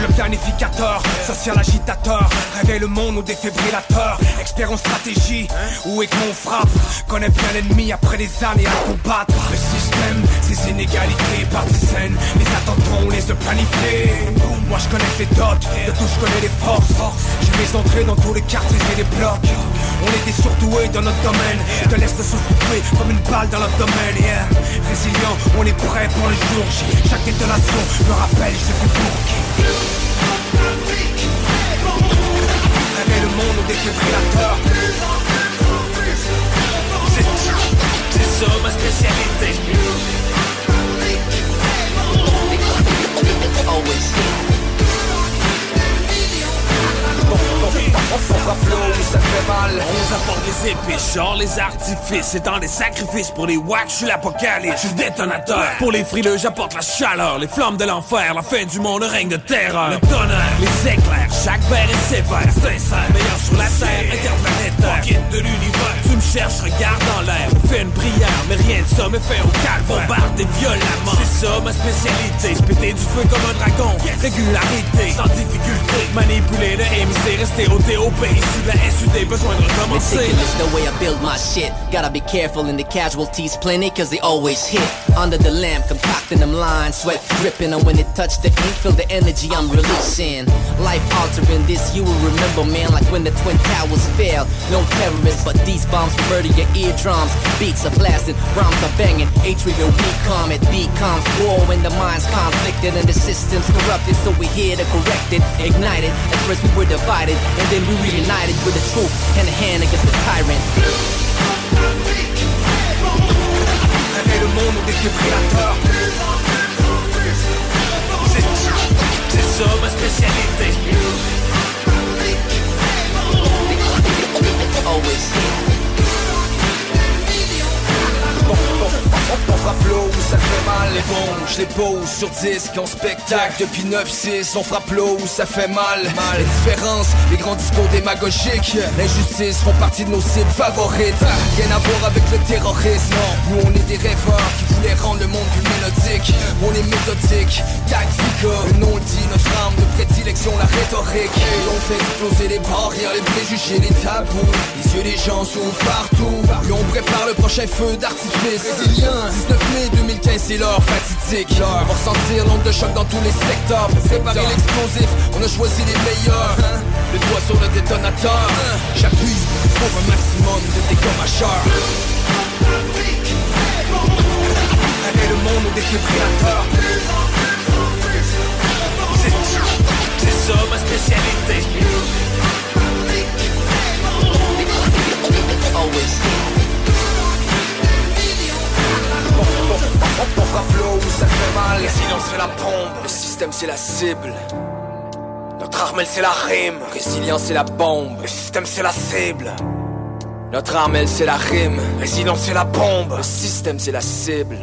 Le planificateur, social agitateur, réveille le monde au défibrillateur, expert en stratégie, où est qu'on frappe, connaît bien l'ennemi après des années à combattre. Le système, inégalités partisanes, les attentats, on les a planifiés. Moi je connais les dots, de tout je connais les forces. J'ai mes entrées dans tous les quartiers et les blocs. On était surdoués dans notre domaine, je te laisse te souffler comme une balle dans l'abdomen. Yeah. Résilient, on est prêt pour le jour J. Chaque détonation me rappelle, je suis pour qui? Le monde au C'est ça ma spécialité. On fera flow, ça fait mal. On nous apporte les épées, genre les artifices. C'est dans les sacrifices pour les wacks, je suis l'apocalypse. Je suis le détonateur. Pour les frileux, j'apporte la chaleur. Les flammes de l'enfer, la fin du monde, le règne de terreur. Le tonnerre, les éclairs, chaque verre est sévère. Sincère, meilleur sur la terre, interplanétaire. Guide de l'univers. Tu me cherches, regarde dans l'air. On fait une prière, mais rien de ça me fait au calme. Bombarder violemment. C'est ça ma spécialité. Spéter du feu comme un dragon. Régularité, sans difficulté. Manipuler le MC, rester au TOP. Ici la SUD, besoin de recommencer. The way I build my shit. Gotta be careful in the casualties plenty, cause they always hit. Under the lamp, concocting them lines, sweat dripping, and when it touch the ink, feel the energy I'm releasing. Life altering this, you will remember, man, like when the Twin Towers fell. No terrorists, but these bombs murder your eardrums. Beats are blasting, rhymes are banging, atrial recom, it becomes war when the mind's conflicted and the system's corrupted, so we're here to correct it, ignite it. At first we were divided, and then we reunited with the truth and a hand against the tyrant. On frappe l'eau où ça fait mal. Les bombes, je les pose sur disque en spectacle. Depuis 9-6, on frappe l'eau où ça fait mal. Les différences, les grands discours démagogiques. L'injustice font partie de nos cibles favorites. Rien à voir avec le terrorisme. Nous on est des rêveurs qui voulaient rendre le monde plus mélodique. On est méthodique, nom le dit, notre arme de prédilection, la rhétorique. Et on fait exploser les barrières, les préjugés, les tabous. Les yeux des gens s'ouvrent partout. Et on prépare le prochain feu d'artifice 19 mai 2015 c'est l'heure fatidique. On va ressentir l'onde de choc dans tous les secteurs. Pour préparer l'explosif, on a choisi les meilleurs. Hein? Le doigt sur le détonateur. J'appuie pour un maximum de dégommageurs Réveille le monde au défibrillateur. C'est- C'est ça ma spécialité. On frappe l'eau où ça fait mal Résilience c'est la bombe Le système c'est la cible Notre arme elle c'est la rime Résilience c'est la bombe Le système c'est la cible Notre arme elle c'est la rime Résilience c'est la bombe Le système c'est la cible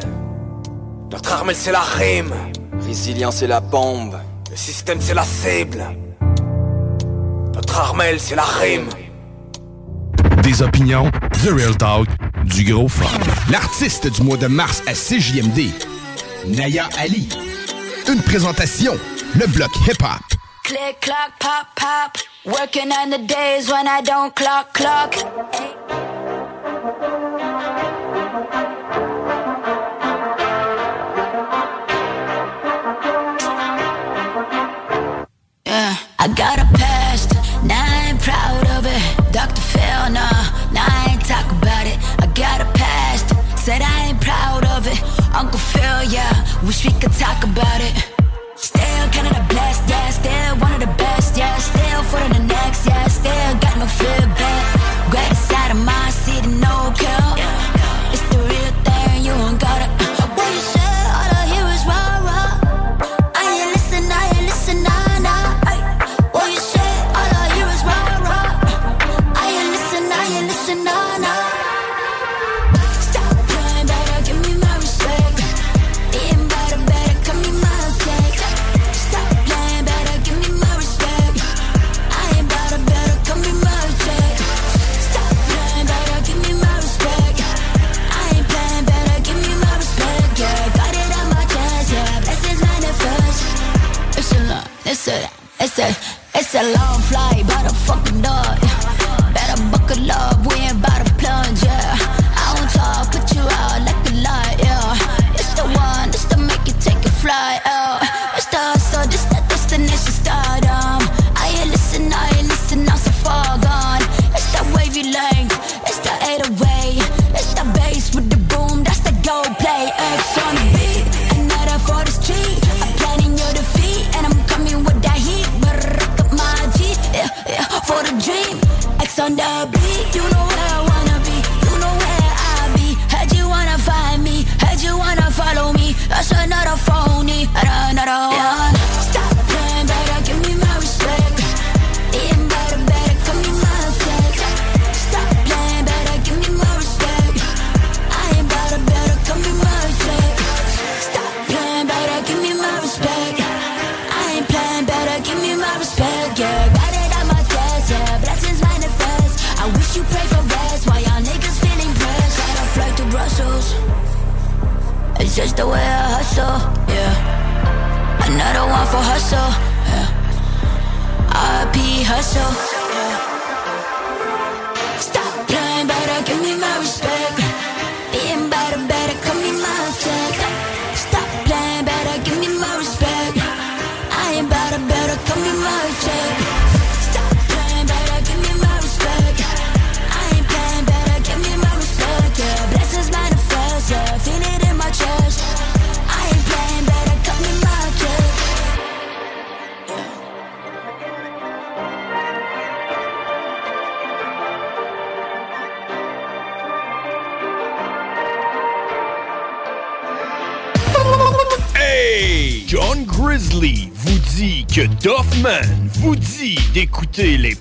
Notre arme elle c'est la rime Résilience c'est la bombe Le système c'est la cible Notre arme elle c'est la rime Des opinions, The Real Talk, du gros fun. L'artiste du mois de mars à CJMD, Naya Ali. Une présentation, le bloc hip-hop. Click, clock, pop, pop. Working on the days when I don't clock, clock. got a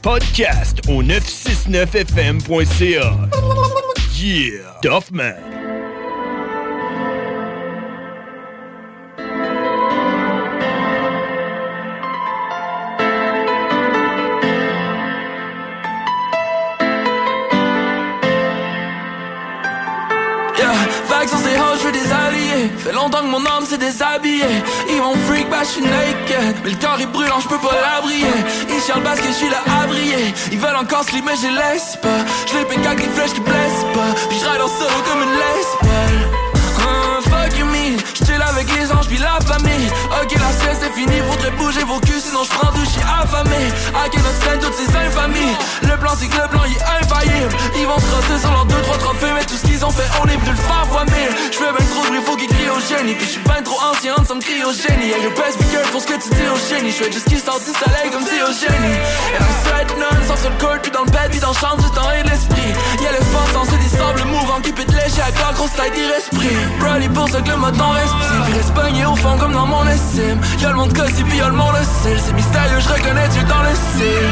podcasts au 969fm.ca. Yeah! Doffman. Yeah, vague sur ces halls, je veux des alliés. Fait longtemps que mon âme s'est déshabillée. Ils vont bah je suis naked. Mais le corps est brûlant, je peux pas l'abrier. Ils parce que je suis là à briller. Ils veulent encore slip, mais je laisse pas. Je les avec les flèches qui blessent pas. Puis je ride en solo comme une lesbienne. Affamé I cannot stand toutes ces infamies. Le plan c'est que le plan il est infaillible. Ils vont se sur leurs deux trois trophées Mais tout ce qu'ils ont fait on est venu le faire fois mille. J'fais ben trop de faut qu'ils crient au génie. Puis j'suis ben trop ancien, ça me crie au génie. Hey you best be careful ce que tu dis au génie. J'fais juste qu'ils sortent du soleil comme si au génie. Et un set non, sans sur le puis dans le bed puis dans la chambre du temps et l'esprit. Y'a l'espace dans c'est des sables mouvants qui pètent léger avec la grosse taille d'iresprit Brody pour ça que le mode en respire. Puis reste au fond comme dans mon estime. Y'a le monde cosy puis y'a le monde hostile C'est mystérieux, je reconnais Dieu dans le style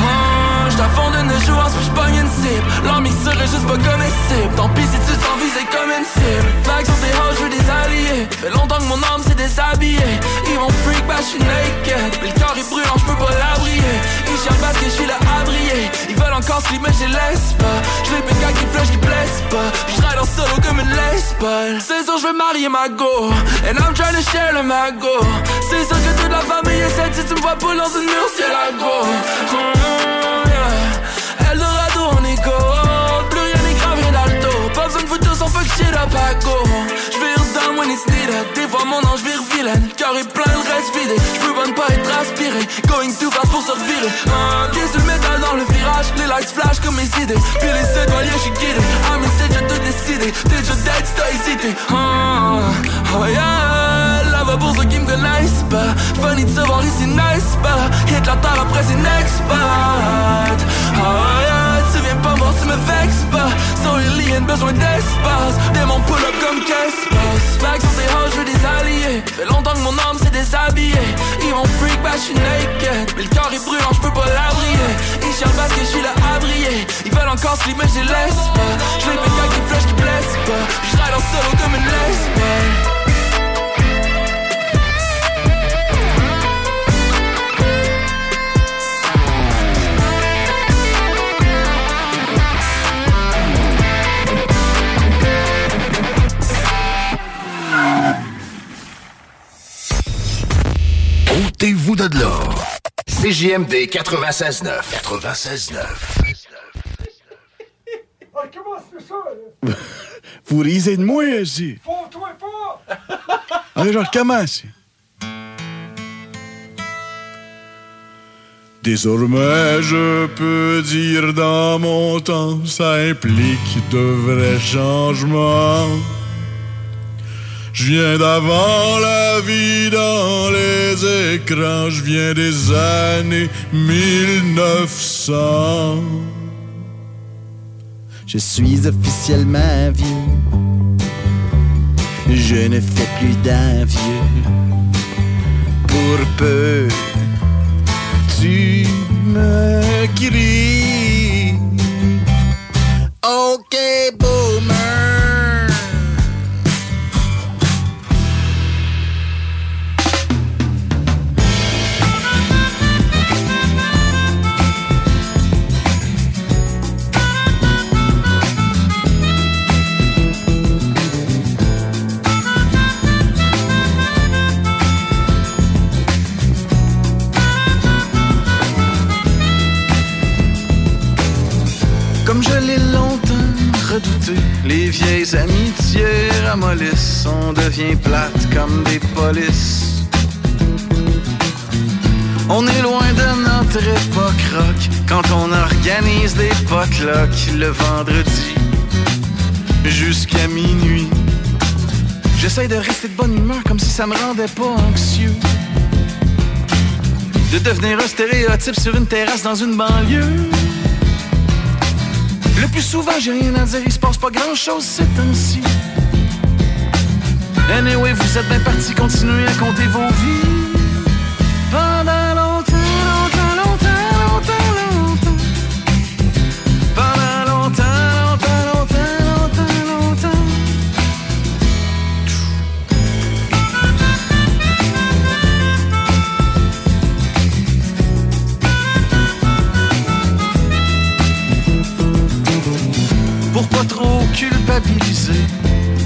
Oh, J't'affonde une jouance puis j'pogne une cible. L'ennemi serait juste pas comestible Tant pis si tu te sens visé comme une cible. Vague sur ces halls, je veux des alliés. Fait longtemps que mon âme s'est déshabillée. Ils vont freak, bah j'suis naked. Mais le corps est brûlant, j'peux pas l'abrier Ils chialent parce que j'suis à briller Ils veulent encore slip mais je les laisse pas J'les avec des flèches qui blessent pas. Puis j'ride en solo comme une lesbienne C'est sûr j'veux marier ma go. And I'm trying to share le mago. C'est sûr que toute la famille est cette Si tu me vois pas dans une mur, c'est la go shit up à go J'vire down when it's needed Des fois mon ange vire vilaine, cœur est plein, le reste vidé. J'peux pas ne pas être aspiré, going too fast pour se revirer. Un pied sur le métal dans le virage, les lights flash comme mes idées. Puis les étoiles, je suis guidé. Ah, mais c'est déjà tout décidé, t'es déjà dead, t'as hésité. Ah, oh yeah, là va pour ceux qui me connaissent pas. Funny de se voir ici, nice pas? Hit la terre après, c'est next spot. Oh yeah, tu viens pas voir, tu me vexes pas. So alien, besoin d'espace. Démon pull up comme qu'est-ce passe. Vague ces halls, je veux des alliés. Fait longtemps que mon âme s'est déshabillée. Ils vont freak, bah je suis naked. Mais le corps est brûlant, je peux pas l'abrier. Ils cherchent parce que je suis là à briller. Ils veulent encore slip, mais je les laisse pas. Je les pécaille qui flèche qui blesse pas. Je ride en solo comme une lesbienne. Ôtez-vous de là. CJMD 96.9. 96.9. comment c'est ça, là? Vous risez de moi, ici. Faut-toi pas! Allez, je recommence. Désormais, je peux dire dans mon temps, ça implique de vrais changements. Je viens d'avant la vie dans les écrans, je viens des années 1900. Je suis officiellement vieux. Je ne fais plus d'un vieux. Pour peu, tu me cries. OK, boomer. Je l'ai longtemps redouté, les vieilles amitiés ramollissent, on devient plate comme des polices. On est loin de notre époque rock quand on organise des potlucks le vendredi jusqu'à minuit. J'essaye de rester de bonne humeur comme si ça me rendait pas anxieux. De devenir un stéréotype sur une terrasse dans une banlieue. Le plus souvent, j'ai rien à dire, il se passe pas grand chose ces temps-ci. Anyway, vous êtes bien partis, continuez à compter vos vies.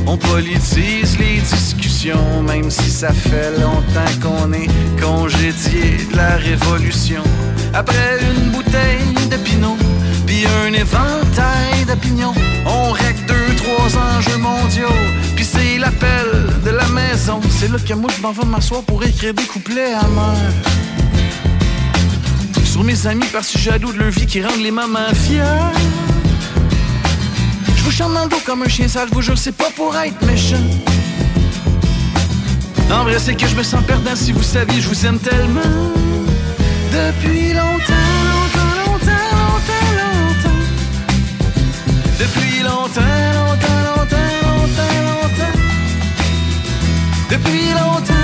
On politise les discussions, même si ça fait longtemps qu'on est congédié de la révolution. Après une bouteille de puis un éventail d'opinions, on règle deux, trois enjeux mondiaux, puis c'est l'appel de la maison. C'est là que moi je m'en vais m'asseoir pour écrire des couplets amers. Sur mes amis parce que jaloux de leur vie qui rendent les mamans fiers. Chante dans le dos comme un chien sale, je vous jure, c'est pas pour être méchant. En vrai, c'est que je me sens perdant si vous saviez, je vous aime tellement. Depuis longtemps, longtemps, longtemps, longtemps, longtemps. Depuis longtemps, longtemps, longtemps, longtemps, longtemps. Depuis longtemps,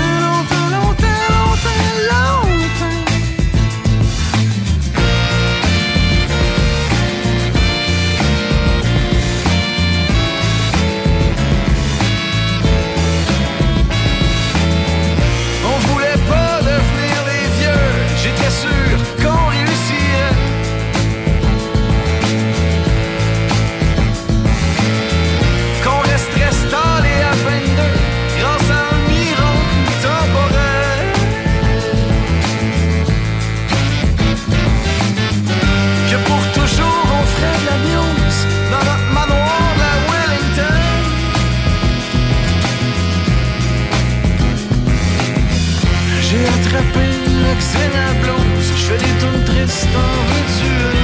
Roxy la blonde, je fais des tunes tristes, en veux-tu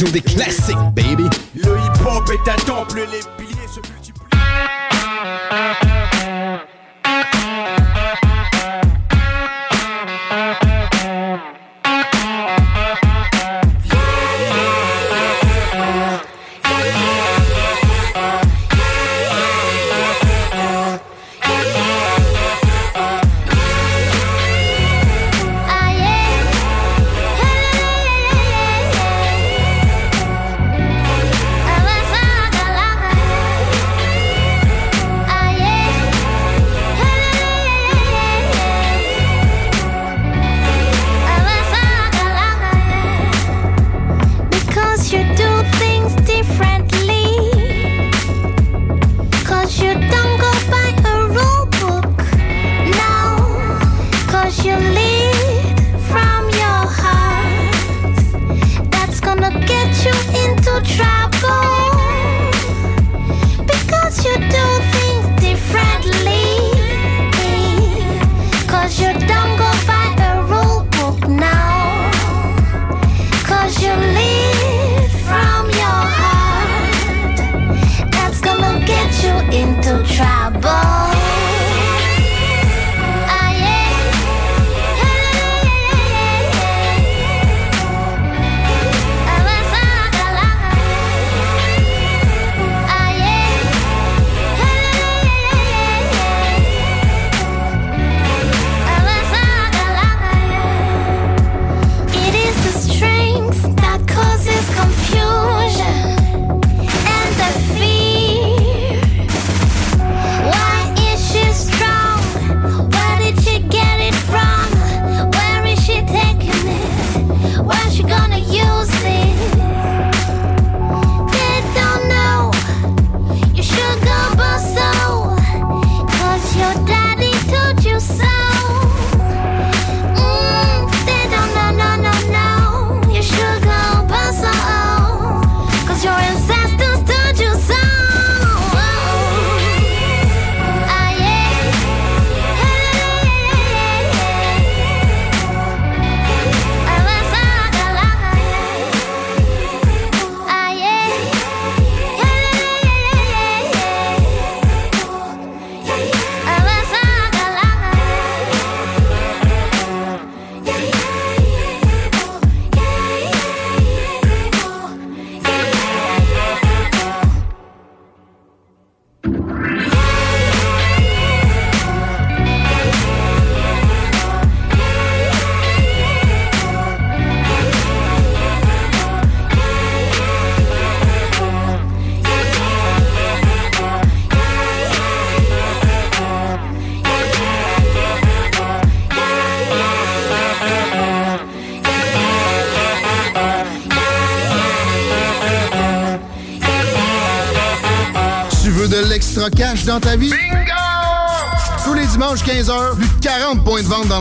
radio des classiques, baby. Le hip-hop est un temple, les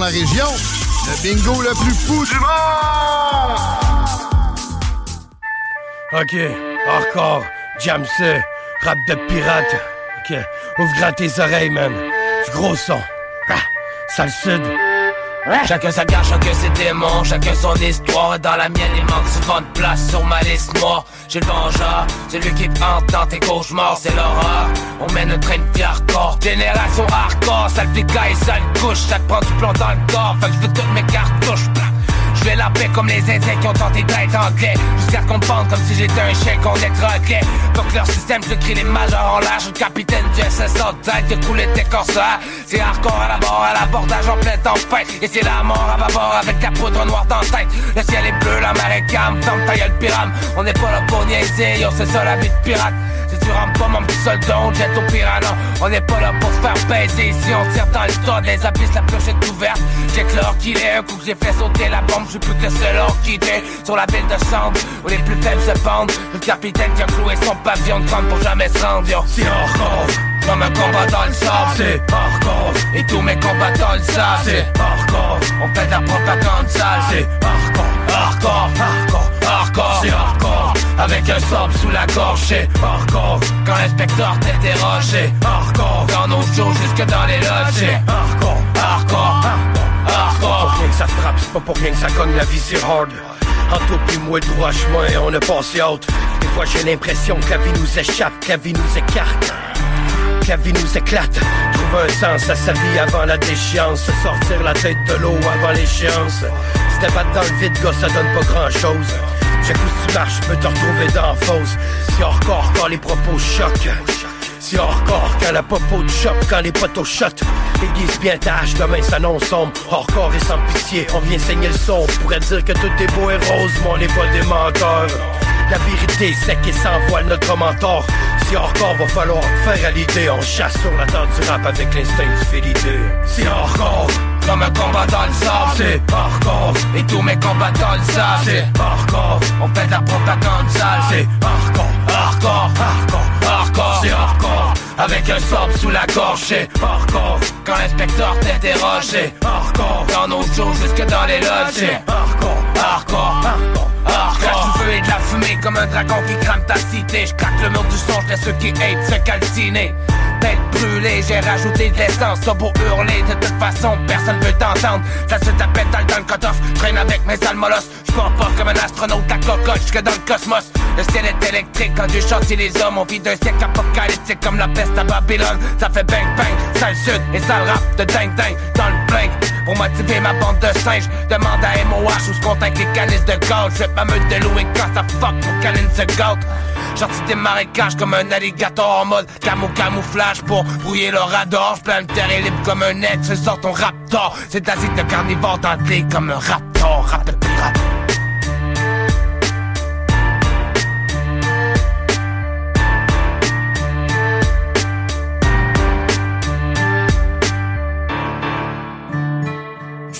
région. Le bingo le plus fou du monde! Ok, hardcore, jam rap de pirate. Ok, ouvre grand tes oreilles, man. Du gros son. Ah, sale sud. Chacun sa garde, chacun ses démons, chacun son histoire. Dans la mienne, il manque souvent de place sur ma liste noire. J'ai le vengeur, c'est lui qui te hante dans tes cauchemars, c'est l'horreur. On mène un train de hardcore, génération hardcore. Sale flicaille, sale couche, ça te prend du plomb dans le corps. Fait que je veux toutes mes cartouches. Je vais la paix comme les Indiens qui ont tenté d'être anglais Jusqu'à pense comme si j'étais un chien qu'on est troquet Donc leur système, je crie les majors en l'air Je capitaine du SSA tête de tous les décorseurs C'est hardcore à la bord, à l'abordage en pleine tempête. Et c'est la mort à bord avec la poudre noire dans la tête. Le ciel est bleu, la mer est calme, tant ta gueule pyramide On n'est pas là pour niaiser, yo c'est ça la vie de pirate. Si tu rentres pas mon petit soldat, on jette au piranha. On n'est pas là pour se faire baiser. Ici on tire dans le tas des abysses, la cloche est ouverte. J'ai que l'or qu'il est, un coup que j'ai fait sauter la bombe. Je suis plus que le seul or qui était sur la ville de chambre Où les plus faibles se pendent. Le capitaine qui a cloué son pavillon de grande pour jamais se rendre yo. C'est hardcore comme un combat dans le sable, c'est hardcore Et tous mes combattants le savent, c'est hardcore On fait de la propagande sale, c'est hardcore Hardcore, hardcore, hardcore, c'est Avec un sable sous la gorge, c'est hardcore Quand l'inspecteur t'interroge, c'est hardcore Dans nos jours jusque dans les loges, c'est hardcore Hardcore, hardcore, C'est pas pour rien que ça frappe, c'est pas pour rien que ça cogne, la vie c'est hard. En tout puis moi, droit chemin, on a passé out Des fois j'ai l'impression que la vie nous échappe, que la vie nous écarte la vie nous éclate Trouve un sens à sa vie avant la déchéance. Sortir la tête de l'eau avant l'échéance. Se débattre dans le vide, gars, ça donne pas grand chose Check où tu marches, peux te retrouver dans la fosse. Si hardcore quand les propos choquent. Si hardcore quand la popo de choc, quand les poteaux shot Aiguise bien ta hache, demain s'annonce sombre. Hardcore et sans pitié, on vient saigner le son. On pourrait dire que tout est beau et rose, mais on n'est pas des menteurs La vérité sec et sans notre mentor Si hardcore va falloir faire à l'idée On chasse sur la terre du rap avec l'instinct du fidélité Si hardcore comme un combat dans le sable, c'est hardcore Et tous mes combattants le savent, c'est hardcore On fait de la propagande sale, c'est hardcore hardcore, hardcore, hardcore, c'est hardcore Avec un sable sous la gorge, c'est hardcore Quand l'inspecteur t'interroge, c'est hardcore Dans nos jours jusque dans les loges, c'est hardcore, hardcore, hardcore, du feu et de la fumée comme un dragon qui crame ta cité. Je craque le mur du son, je ceux qui hate se calciner. Tête brûlée, j'ai rajouté de l'essence. T'as beau hurler, de toute façon personne veut t'entendre. Ça se tapette dans le le cut-off Traîne avec mes almolos. Pas comme un astronaute à cocotte jusque dans le cosmos. Le ciel est électrique quand Dieu chante les hommes. On vit d'un siècle apocalyptique comme la peste à Babylone. Ça fait bang bang, sale sud et sale rap de dingue dingue Dans le blank, pour motiver ma bande de singes Demande à MOH où se avec les canisses de gaz Je ma meute de loup et quand ça fuck pour câline se gâte Gentil des marécages comme un alligator en mode camo camouflage pour brouiller le radar. J'plane terre est libre comme un net, je sors ton raptor. C'est de la de carnivore dentelé comme un raptor, rap de pirate.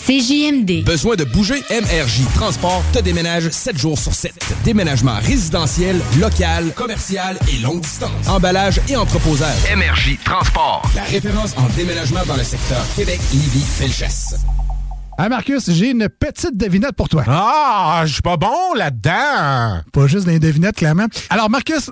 CJMD. Besoin de bouger? MRJ Transport te déménage 7 jours sur 7. Déménagement résidentiel, local, commercial et longue distance. Emballage et entreposage. MRJ Transport. La référence en déménagement dans le secteur Québec, Lévis, Felchasse. Ah Marcus, j'ai une petite devinette pour toi. Ah, je suis pas bon là-dedans. Pas juste des devinettes, clairement. Alors Marcus,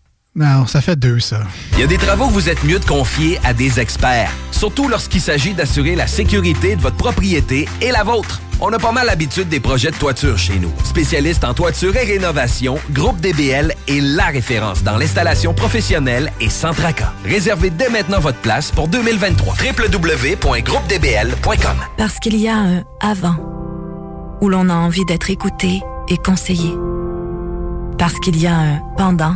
Non, ça fait deux, ça. Il y a des travaux que vous êtes mieux de confier à des experts, surtout lorsqu'il s'agit d'assurer la sécurité de votre propriété et la vôtre. On a pas mal l'habitude des projets de toiture chez nous. Spécialiste en toiture et rénovation, Groupe DBL est la référence dans l'installation professionnelle et sans tracas. Réservez dès maintenant votre place pour 2023. www.groupedbl.com Parce qu'il y a un avant où l'on a envie d'être écouté et conseillé. Parce qu'il y a un pendant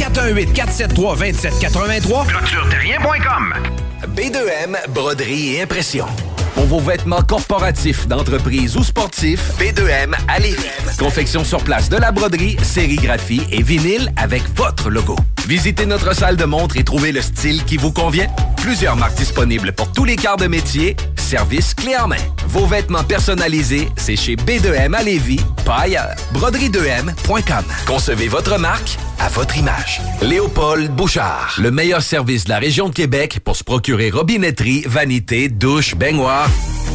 418-473-2783. ClôtureTerrien.com B2M Broderie et Impression. Pour vos vêtements corporatifs, d'entreprise ou sportifs, B2M à Lévis. Confection sur place de la broderie, sérigraphie et vinyle avec votre logo. Visitez notre salle de montre et trouvez le style qui vous convient. Plusieurs marques disponibles pour tous les quarts de métier. Service clé en main. Vos vêtements personnalisés, c'est chez B2M à Lévis, pas ailleurs. Broderie2M.com. Concevez votre marque à votre image. Léopold Bouchard. Le meilleur service de la région de Québec pour se procurer robinetterie, vanité, douche, baignoire.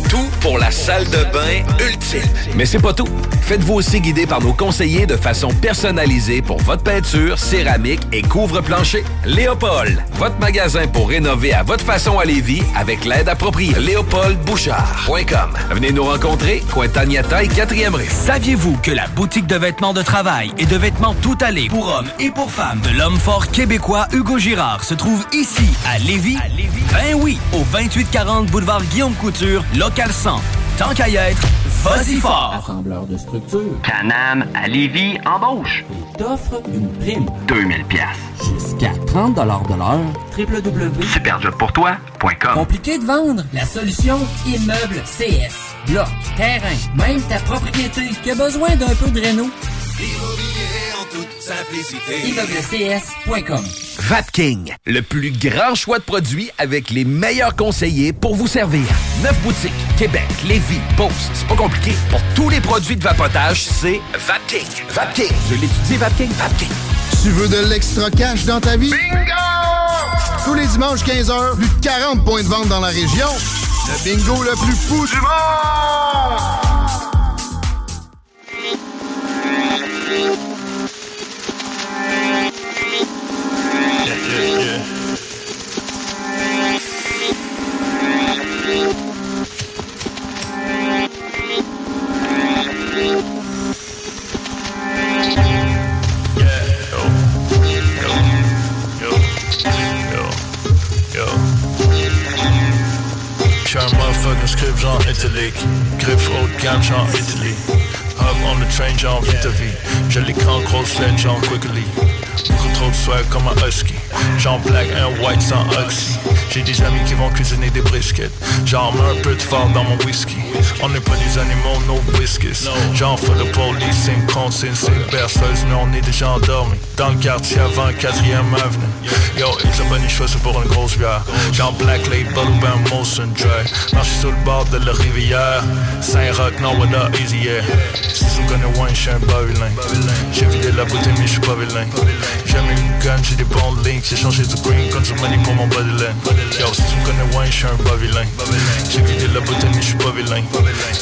Tout pour la salle de bain ultime. Mais c'est pas tout. Faites-vous aussi guider par nos conseillers de façon personnalisée pour votre peinture, céramique et couvre-plancher. Léopold, votre magasin pour rénover à votre façon à Lévis avec l'aide appropriée. LéopoldBouchard.com. Venez nous rencontrer, Cointagnata et 4e rue. Saviez-vous que la boutique de vêtements de travail et de vêtements tout allés pour hommes et pour femmes de l'homme fort québécois Hugo Girard se trouve ici à Lévis? Ben oui, au 2840 boulevard Guillaume Couture, local 100. Tant qu'à y être, vas-y fort! Assembleur de structure. Canam à Lévis embauche. Et t'offre une prime. 2000 pièces. Jusqu'à 30 de l'heure. www.superjobpourtoi.com Compliqué de vendre? La solution Immeuble CS. Bloc, terrain, même ta propriété qui a besoin d'un peu de réno? Immobilier en toute simplicité. ImmeublesCS.com Vapking, le plus grand choix de produits avec les meilleurs conseillers pour vous servir. Neuf boutiques, Québec, Lévis, Beauce. C'est pas compliqué. Pour tous les produits de vapotage, c'est Vapking. Vapking. Je l'étudie, Vapking. Vapking. Tu veux de l'extra cash dans ta vie? Bingo! Tous les dimanches 15h, plus de 40 points de vente dans la région. Le bingo le plus fou du monde! De gamme genre Italy Hop on the train genre vite vie. J'ai l'écran grosse LED genre quickly. Beaucoup trop de swag comme un husky. Genre black and white sans oxy J'ai des amis qui vont cuisiner des briskets Genre mets un peu de fort dans mon whisky. On n'est pas des animaux, no whiskies Genre for the police, c'est une consigne C'est une berceuse mais on est déjà endormis. Dans le quartier avant 4ème avenue. Yo, it's a bunny choisi pour une grosse bière. Genre black label ou ben Molson Dry Marche sur le bord de la rivière. Saint-Roch, non, what up, easy yeah. Si tu me connais wine, j'suis un bavilin J'ai vidé la bouteille mais j'suis pas vilain. J'aime une gun, j'ai des bons links J'ai changé du green comme du money pour mon bodyline Yo, si tu me connais wine, j'suis un bavilin J'ai vidé la bouteille mais j'suis pas vilain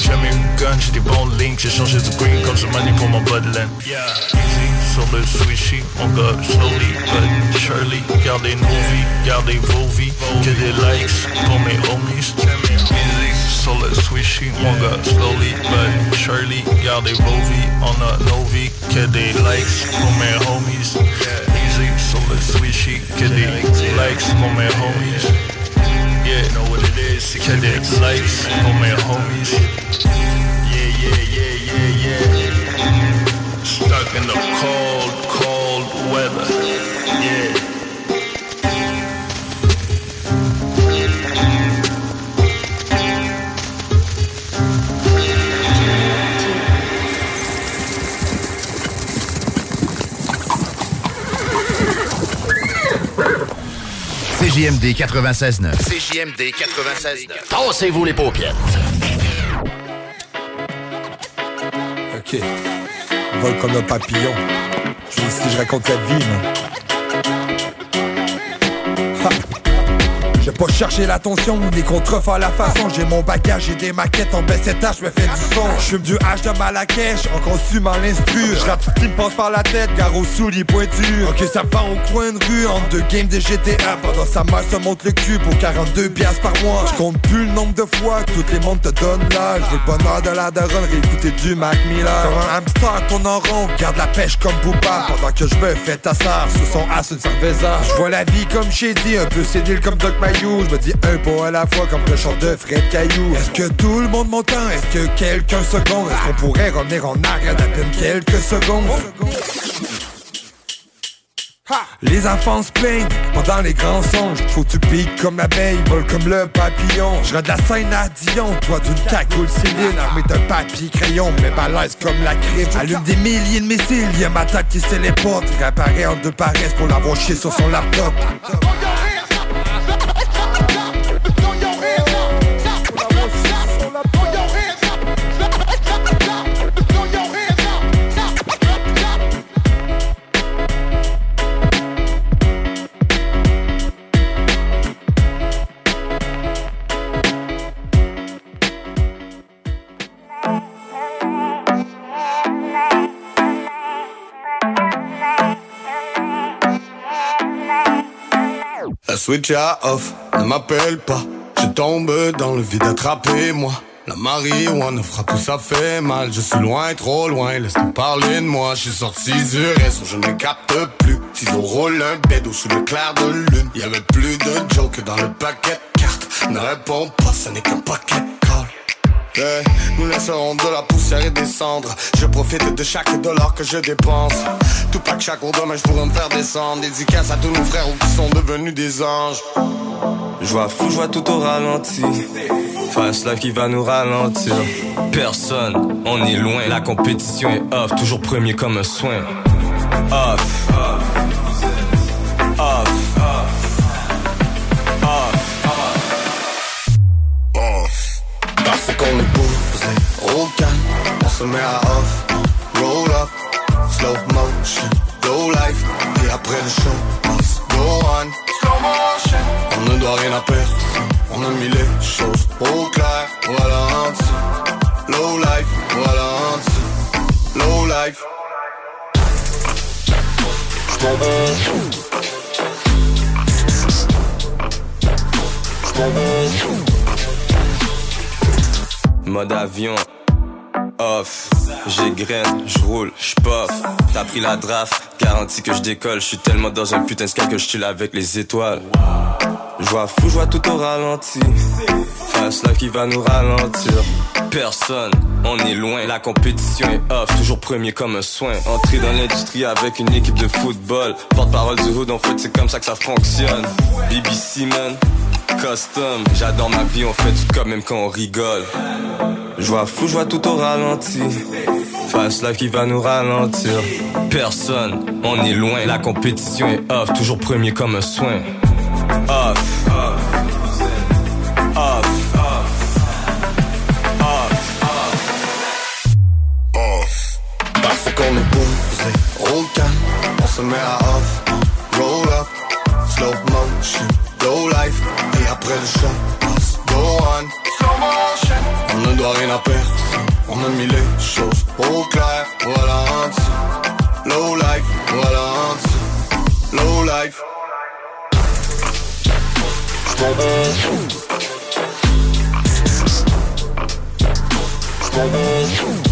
J'aime une gun, j'ai des bons links J'ai changé du green comme du money pour mon bodyline Easy sur le swishy, mon gars, slowly but surely Gardez nos vies, gardez vos vies Que des likes pour mes homies. Easy sur le swishy, mon gars, slowly but surely Gardez vos vies, on a nos vies Que des likes pour mes homies Easy sur le swishy, que des likes pour mes homies Yeah, know what it is, des likes pour mes homies Yeah, yeah, yeah, yeah, yeah Stuck in the cold, cold weather. Yeah. CJMD 96.9. CJMD 96.9. Tassez-vous les paupières. Ok. Vol comme un papillon. Je veux si je raconte la vie, man. Pas cherché l'attention, des contreforts à la façon. J'ai mon bagage, j'ai des maquettes en baisse étage, je me fais du son. Je fume du H de Malakesh, en consumant l'instru Je rappe ce qui me passe par la tête, gare aux souliers pointus. Ok ça va au coin de rue, entre deux games de GTA Pendant sa mère se monte le cul pour 42 piastres par mois. Je compte plus le nombre de fois que toutes les mondes te donnent veux le bonheur de la daronne, réécouter du Mac Miller. Comme un hamster tourne en rond, garde la pêche comme Booba. Pendant que je me fais tassar sous son as une cerveza. Je vois la vie comme Shady, un peu sénile comme Doc Je me dis un pas à la fois comme le chant de Fred Caillou Est-ce que tout le monde m'entend? Est-ce que quelqu'un seconde? Est-ce qu'on pourrait revenir en arrière d'à peine quelques secondes? Les enfants se plaignent pendant les grands songes. Faut tu piques comme l'abeille, vole comme le papillon. Je de la scène à Dion, toi d'une cagoule Céline, armée d'un papier crayon, mais balèze comme la crime. Allume des milliers de missiles, y'a ma tête qui se les potes. Réapparaît en deux paresses pour l'avoir chié sur son laptop. Switch à off, ne m'appelle pas. Je tombe dans le vide, attrapez-moi. La marijuana frappe ça fait mal. Je suis loin, trop loin, laisse-moi parler de moi. Je suis sorti du réseau, je ne capte plus. Ciseaux roule un bédo sous le clair de lune. Y avait plus de joke dans le paquet de cartes. Ne réponds pas, ce n'est qu'un paquet de. Nous laisserons de la poussière et des cendres. Je profite de chaque dollar que je dépense. Tout pas que chaque demain je pourrais me faire descendre. Dédicace à tous nos frères qui sont devenus des anges. Je vois fou, je vois tout au ralenti. Fast life qui va nous ralentir. Personne, on est loin. La compétition est off, toujours premier comme un soin. Off. À off. Roll up, slow motion, low life. Et après le show, must go on. Slow motion. On ne doit rien à personne, on a mis les choses au clair. Voilà un petit low life, voilà un petit low life. Mode avion, off. J'égraine, j'roule, j'pop. T'as pris la draft, garantie que je décolle. J'suis tellement dans un putain de que j'tue avec les étoiles. J'vois fou, j'vois tout au ralenti. Fast life qui va nous ralentir. Personne, on est loin. La compétition est off, toujours premier comme un soin. Entré dans l'industrie avec une équipe de football. Porte-parole du hood, en fait, c'est comme ça que ça fonctionne. BBC, man. Custom, j'adore ma vie, on fait du comme même quand on rigole. Je vois fou, je vois tout au ralenti. Fast life qui va nous ralentir. Personne, on est loin. La compétition est off, toujours premier comme un soin. Off. Off. off. Parce qu'on est posé, roll calme, on se met à off. Roll up, slow motion, low life. Et après le show, must go on. On ne doit rien à personne, on a mis les choses au clair. Voilà un low life, voilà un low life. Ah,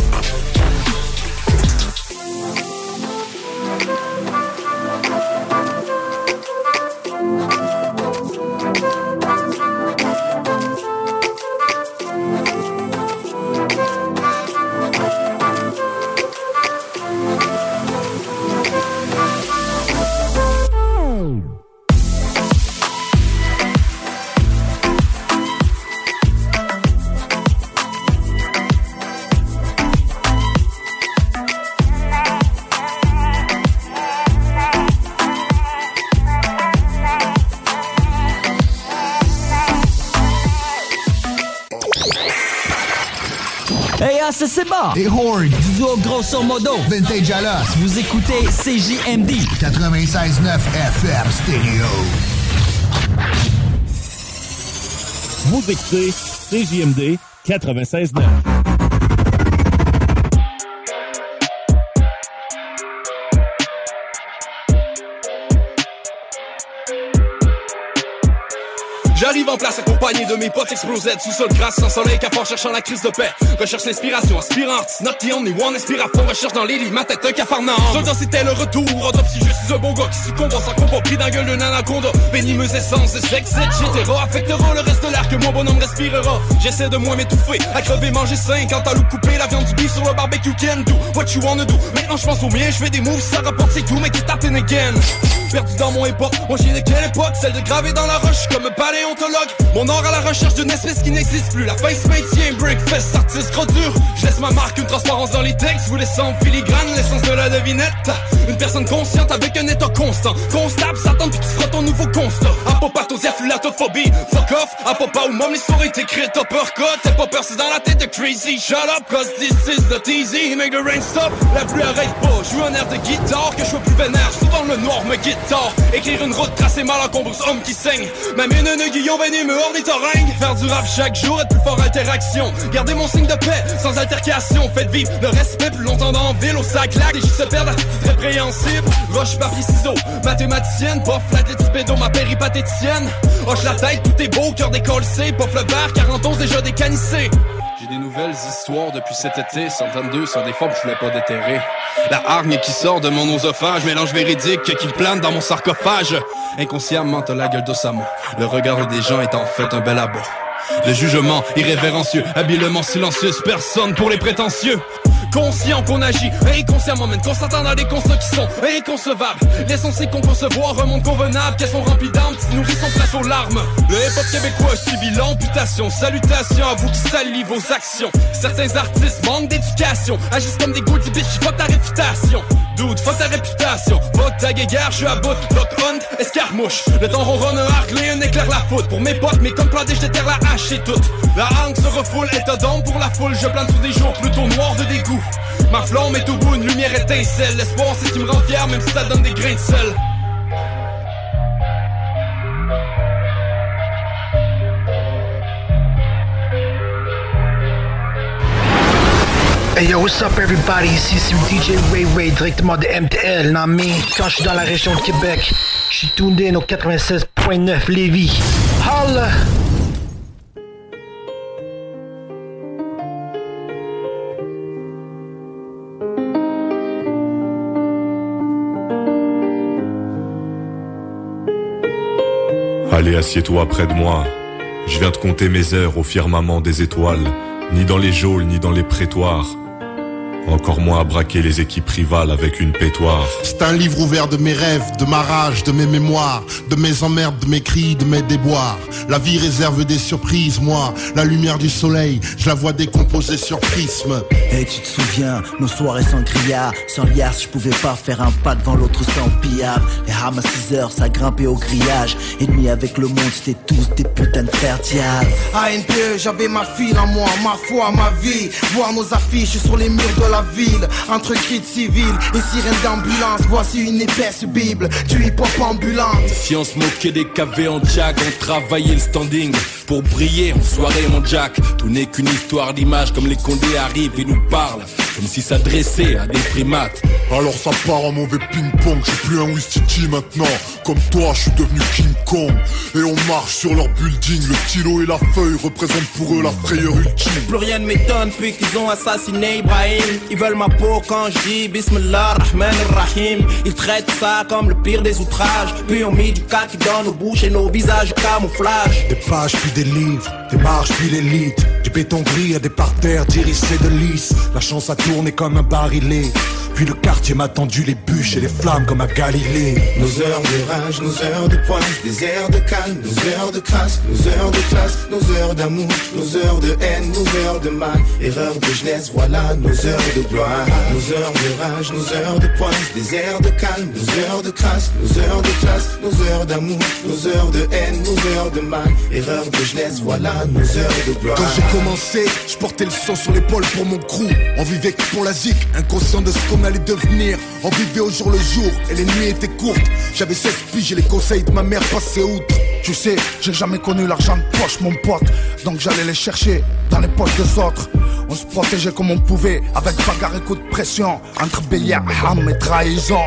bon! Des horns. Du duo grosso modo. Vintage à l'os. Vous écoutez CJMD. 96.9 FM stéréo. Vous écoutez CJMD 96.9. en place accompagné de mes potes explosés Sous-sol grâce sans soleil cafard cherchant la crise de paix. Recherche l'inspiration aspirante Not the only one inspire à Recherche dans les ma tête un cafarnaum. Soldat c'était le retour Autopsie je suis un bon gars qui succombe sans combat Pris la gueule d'un anaconda. Venimeuse essence de sexe etc Affectera le reste de l'air que mon bonhomme respirera. J'essaie de moins m'étouffer À crever manger 50 à loup couper La viande du beef sur le barbecue can do What you wanna do. Maintenant je pense au mien Je fais des moves ça rapporte c'est tout Mais qui again perdu dans mon époque. Moi j'ai de quelle époque? Celle de graver dans la roche comme un paléontologue. Mon or à la recherche d'une espèce qui n'existe plus. La face maintient, breakfast, artiste gros dur. Je laisse ma marque, une transparence dans les textes. Vous laissant en filigrane l'essence de la devinette. Une personne consciente avec un état constant. Constable, s'attend puis tu seras ton nouveau constat. Apopatosia, fulatophobie. Fuck off, apopa ou mom, l'histoire est écrite. Uppercut, t'es pas peur, c'est dans la tête de crazy. Shut up, cause this is not easy. Make the rain stop, la pluie arrête pas. Joue un air de guitare, que je sois plus vénère. Souvent le noir me Écrire une route tracée mal encombreux, homme qui saigne. Même une guillon venu me ornithorynque. Faire du rap chaque jour, être plus fort interaction. Garder mon signe de paix, sans altercation. Faites vivre le respect plus longtemps dans ville. Au sac lac, les se perdent, répréhensible. Roche, papier, ciseaux, mathématicienne. Pof, la tête pédo, ma péripatéticienne. Hoche la tête, tout est beau, cœur décollé. Pof le verre, 41 déjà décanissé. Des nouvelles histoires depuis cet été, 122 sur des formes que je voulais pas déterrer. La hargne qui sort de mon oesophage, mélange véridique qui plane dans mon sarcophage. Inconsciemment, t'as la gueule d'Osama. Le regard des gens est en fait un bel abat. Le jugement irrévérencieux, habilement silencieux, personne pour les prétentieux. Conscient qu'on agit inconsciemment, même constatant dans des constats qui sont inconcevables. Laissons ces qu'on concevoir un monde convenable, qu'elles sont remplies d'âmes, qui nourrissent son place aux larmes. Le hip-hop québécois subit l'amputation. Salutations à vous qui salivent vos actions. Certains artistes manquent d'éducation, agissent comme des goodies bitch, fuck ta réputation. Dude, fuck ta réputation. Vote ta guéguerre, je suis à bout. Lock hunt, escarmouche. Le temps ronronne un harclé, un éclair la faute. Pour mes potes, mais comme planté, je déterre la hache et tout. La hangue se refoule, état d'homme pour la foule. Je plane sous des jours plutôt noirs de dégoût. Ma flamme est au bout, une lumière étincelle. L'espoir, c'est ce qui me rend fier, même si ça donne des grains de sel. Hey yo, what's up everybody? Ici c'est DJ Ray Ray directement de MTL, non mais quand je suis dans la région de Québec, je suis tourné au 96.9 Lévis. Holla! Allez, assieds-toi près de moi. Je viens de compter mes heures au firmament des étoiles, ni dans les geôles, ni dans les prétoires. Encore moins à braquer les équipes rivales avec une pétoire. C'est un livre ouvert de mes rêves, de ma rage, de mes mémoires, de mes emmerdes, de mes cris, de mes déboires. La vie réserve des surprises, moi, la lumière du soleil, je la vois décomposer sur prisme. Et tu te souviens, nos soirées sans grillard, sans liasse, je pouvais pas faire un pas devant l'autre sans pillard. Les rames à 6 heures, ça grimpait au grillage. Ennemi avec le monde, c'était tous des putains de fer diable. ANPE, j'avais ma fille en moi, ma foi, ma vie. Voir nos affiches sur les murs de la ville, entre cris de civils et sirènes d'ambulance. Voici une épaisse bible du hip-hop ambulante. Si on se moquait des KV en jack, on travaillait le standing pour briller en soirée mon jack. Tout n'est qu'une histoire d'image comme les condés arrivent et nous parlent. Comme si s'adressait à des primates. Alors ça part en mauvais ping-pong, je suis plus un Wistiti maintenant. Comme toi, je suis devenu King Kong. Et on marche sur leur building, le stylo et la feuille représentent pour eux la frayeur ultime. Plus rien ne m'étonne depuis qu'ils ont assassiné Ibrahim. Ils veulent ma peau quand je dis Bismillah Rahman Rahim. Ils traitent ça comme le pire des outrages. Puis on mis du kaki dans nos bouches et nos visages camouflage. Des pages puis des livres, des marches puis l'élite. Du béton gris à des parterres d'irissés de lys. La chance a tourné comme un barilé. Le quartier m'a tendu les bûches et les flammes comme à Galilée. Nos heures de rage, nos heures de pointe, des airs de calme, nos heures de crasse, nos heures de classe, nos heures d'amour, nos heures de haine, nos heures de mal, erreurs de jeunesse, voilà nos heures de gloire. Nos heures de rage, nos heures de pointe, des airs de calme, nos heures de crasse, nos heures de classe, nos heures d'amour, nos heures de haine, nos heures de mal, erreurs de jeunesse, voilà nos heures de gloire. Quand j'ai commencé, je portais le sang sur l'épaule pour mon crew. On vivait pour la zik, inconscient de ce qu'on On vivait au jour le jour et les nuits étaient courtes. J'avais 16 piges et les conseils de ma mère passaient outre. Tu sais, j'ai jamais connu l'argent de poche, mon pote. Donc j'allais les chercher dans les poches des autres. On se protégeait comme on pouvait, avec bagarre et coup de pression. Entre béliard, ham et trahison.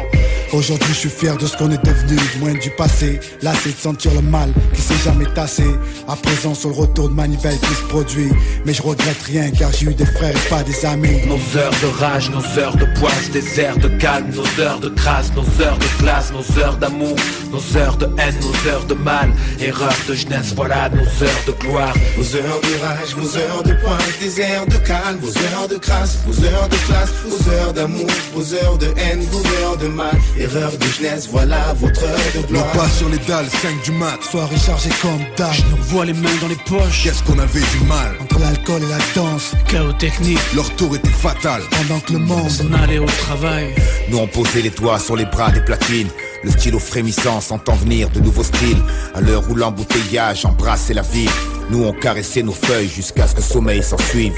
Aujourd'hui, je suis fier de ce qu'on est devenu, moins du passé. Là, c'est de sentir le mal qui s'est jamais tassé. À présent, sur le retour de manivelle qui se produit. Mais je regrette rien car j'ai eu des frères et pas des amis. Nos heures de rage, nos heures de poisse, des airs de calme, nos heures de crasse, nos heures de classe, nos heures d'amour, nos heures de haine, nos heures de mal, erreurs de jeunesse, voilà nos heures de gloire. Nos heures de rage, nos heures de pointe, des airs de calme, calme, vos heures de crasse, vos heures de classe, vos heures d'amour, vos heures de haine, vos heures de mal, erreur de jeunesse, voilà votre heure de gloire. Le pas sur les dalles, 5 du mat, soirée chargée comme d'âge. Je nous revois les mains dans les poches. Qu'est-ce qu'on avait du mal? Entre l'alcool et la danse, chaos technique. Leur tour était fatal. Pendant que le monde s'en allait au travail. Nous on posait les toits sur les bras des platines. Le stylo frémissant sentant venir de nouveaux styles. À l'heure où l'embouteillage embrassait la ville. Nous on caressait nos feuilles jusqu'à ce que sommeil s'en suive.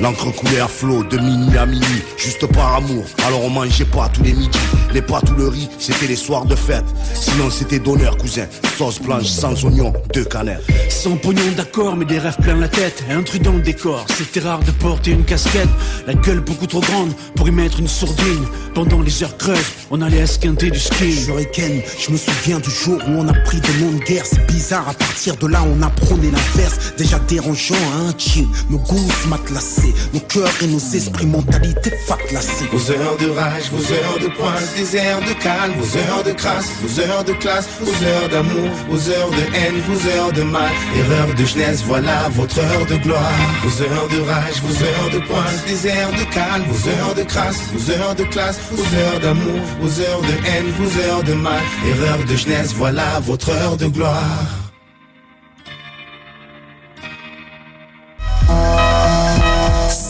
L'encre coulait à flot de minuit à minuit, juste par amour. Alors on mangeait pas tous les midis. Les pâtes ou le riz, c'était les soirs de fête. Sinon c'était d'honneur, cousin. Sauce blanche sans oignon, deux canards. Sans pognon d'accord, mais des rêves plein la tête. Un truc dans le décor. C'était rare de porter une casquette. La gueule beaucoup trop grande pour y mettre une sourdine. Pendant les heures creuses, on allait esquinter du ski. Je me souviens du jour où on a pris des noms de guerre. C'est bizarre, à partir de là, on a prôné l'inverse. Déjà dérangeant, hein, chill. Nos goûts matelassés nos cœurs et nos esprits, mentalité fatlassée. Vos heures de rage, vos heures de pointe, des airs de calme, vos heures de crasse, vos heures de classe, vos heures d'amour, vos heures de haine, vos heures de mal, erreur de jeunesse, voilà votre heure de gloire. Vos heures de rage, vos heures de pointe, des airs de calme, vos heures de crasse, vos heures de classe, vos heures d'amour, vos heures de haine, vos heures de demain, erreur de jeunesse, voilà votre heure de gloire.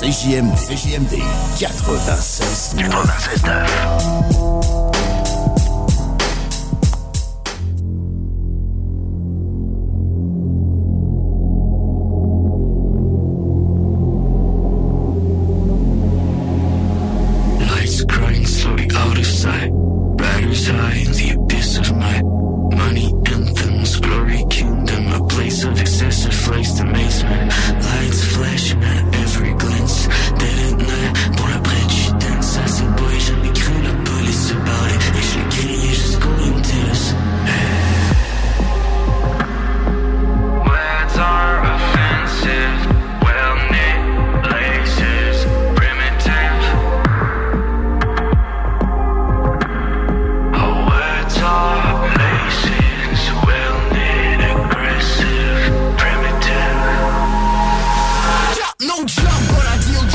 CJM, CJMD, 96, 96, 9. jump, but I deal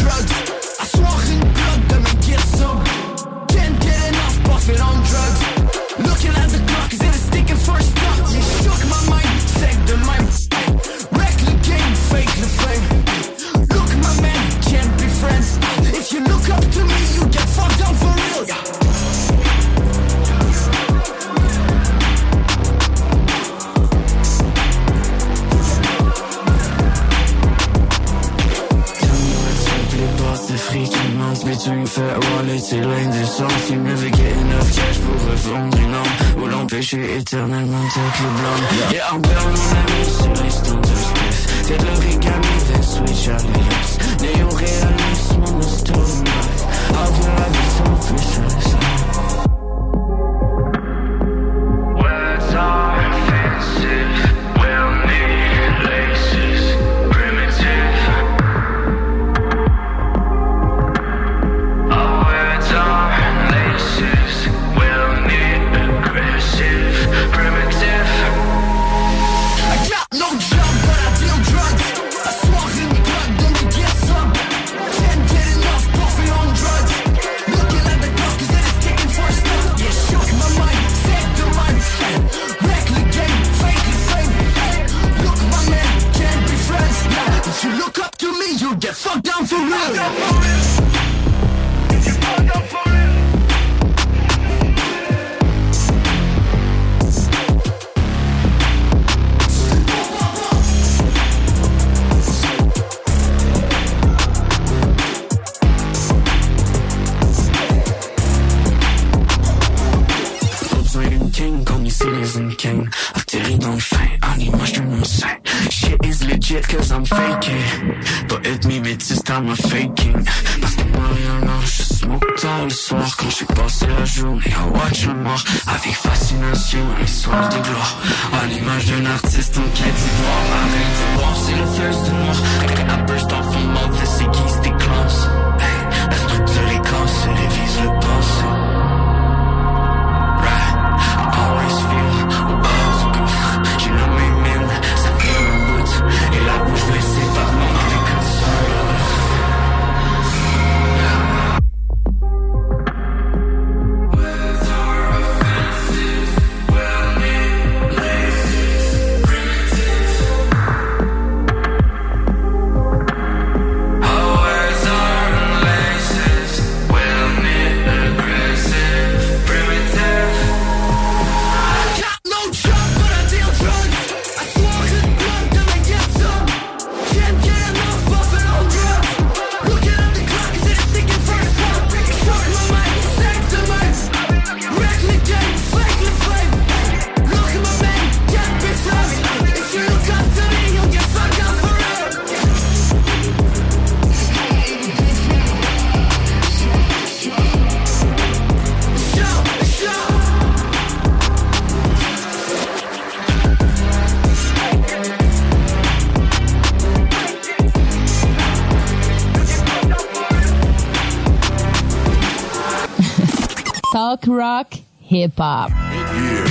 hip hop. Yeah.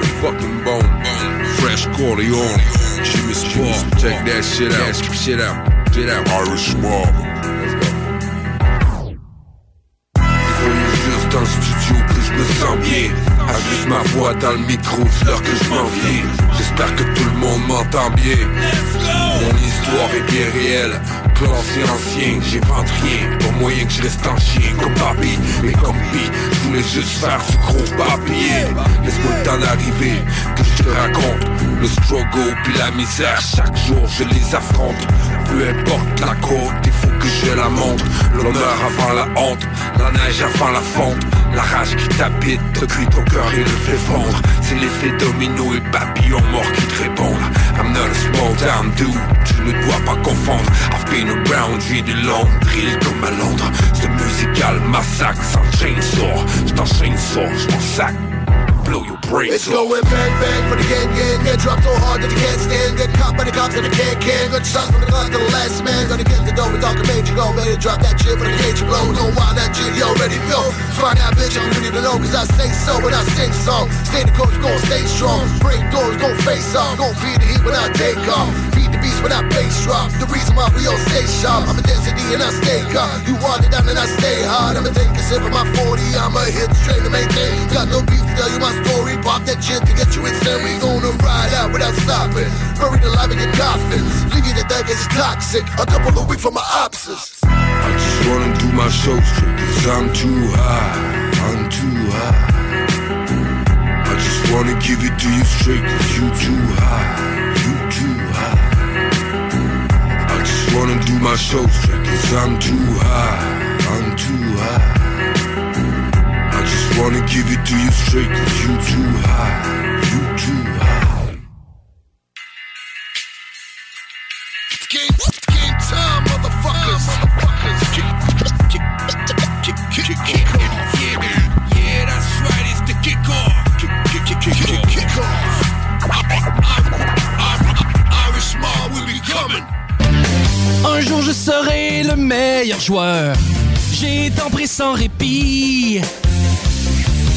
The fucking bone. Fresh Corleone. Jimmy Sport. Check that shit out. Shit out. Out. Irish. Juste un studio que je me sens bien. Ajuste ma voix dans le micro, l'heure que je m'en viens. J'espère que tout le monde m'entend bien. Mon histoire est bien réelle. Classé ancien, j'invente rien. Pour moyen que je reste en chien comme papi. Mais comme Pi, je voulais juste faire du gros papier. Laisse-moi le temps d'arriver, que je te raconte. Le struggle puis la misère, chaque jour je les affronte. Peu importe la côte, il faut que je la monte. L'honneur avant la honte, la neige avant la fonte. La rage qui t'habite, te cuit ton cœur et le fait fondre. C'est l'effet domino et papillon mort qui te répondent. I'm not a small town dude, tu ne dois pas confondre. I've been around, j'ai du long, drill comme à Londres. C'est musical massacre sans chainsaw. J't'enchaîne sort, j'm'en sac. Blow your It's going bang bang for the gang gang Get dropped so hard that you can't stand Get caught by the cops and the can can Good shots from the gun to the last man. Gonna get the dough with talking major go Better drop that shit for the cage blow Know why that shit you already know. Find out bitch you need to know Cause I say so when I sing songs Stay the coach gon' stay strong. Break doors gon' face off. Gon' feed the heat when I take off. Feed the beast when I bass drop. The reason why we all stay sharp. I'm a density and I stay calm. You water down and I stay hard. I'ma take a sip of my 40 I'ma hit straight to maintain. Got no beef to tell you my story Pop that shit to get you insane We gonna ride out without stopping. Buried alive in your coffins. Leave you to think it's toxic. A couple of weeks from my opposites I just wanna do my show straight Cause I'm too high, I'm too high. I just wanna give it to you straight Cause you too high, you too high. I just wanna do my show straight Cause I'm too high, I'm too high wanna give it to you straight Cause you too high, you too high It's game, it's game time, motherfuckers. Motherfuckers. Kick, kick, kick, kick, kick, kick off. Yeah, yeah, that's right, it's the kickoff Kick, kick, kick, kick, kick, kick off. Irish Mob will be coming Un jour je serai le meilleur joueur. J'ai tant pris sans répit.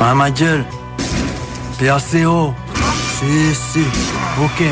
Ah ma gueule. PACO Si si. Ok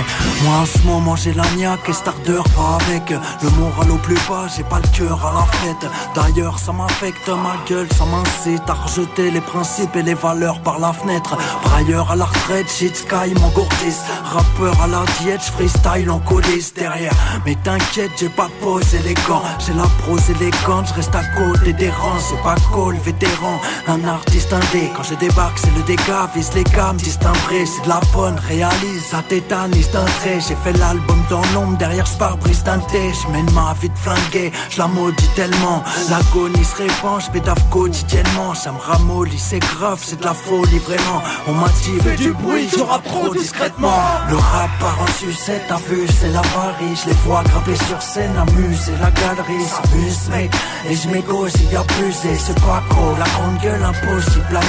Moi en ce moment j'ai la niaque et starter va avec. Le moral au plus bas j'ai pas le cœur à la fête. D'ailleurs ça m'affecte ma gueule Ça m'incite à rejeter les principes et les valeurs par la fenêtre. Brailleur à la retraite shit sky m'engourdisse Rappeur à la diète freestyle en colisse derrière. Mais t'inquiète j'ai pas pose élégant J'ai la prose élégante je reste à côté des rangs. C'est pas call vétéran. Un artiste indé Quand je débarque c'est le dégât. Vise les gammes distinguées C'est de la bonne. Réalise Ça tétanise d'un trait J'ai fait l'album dans l'ombre Derrière ce pare-brise teinté Je mène ma vie de flingué Je la maudis tellement. L'agonie se répand Je quotidiennement Ça me ramollit c'est grave C'est de la folie vraiment. On m'a dit du bruit Je rappe trop discrètement. Le rap part en sucette T'as vu c'est la varie Je les vois grimper sur scène Amuse la galerie. S'amuse mec Et je m'égocie abusé. C'est pas gros La grande gueule impossible à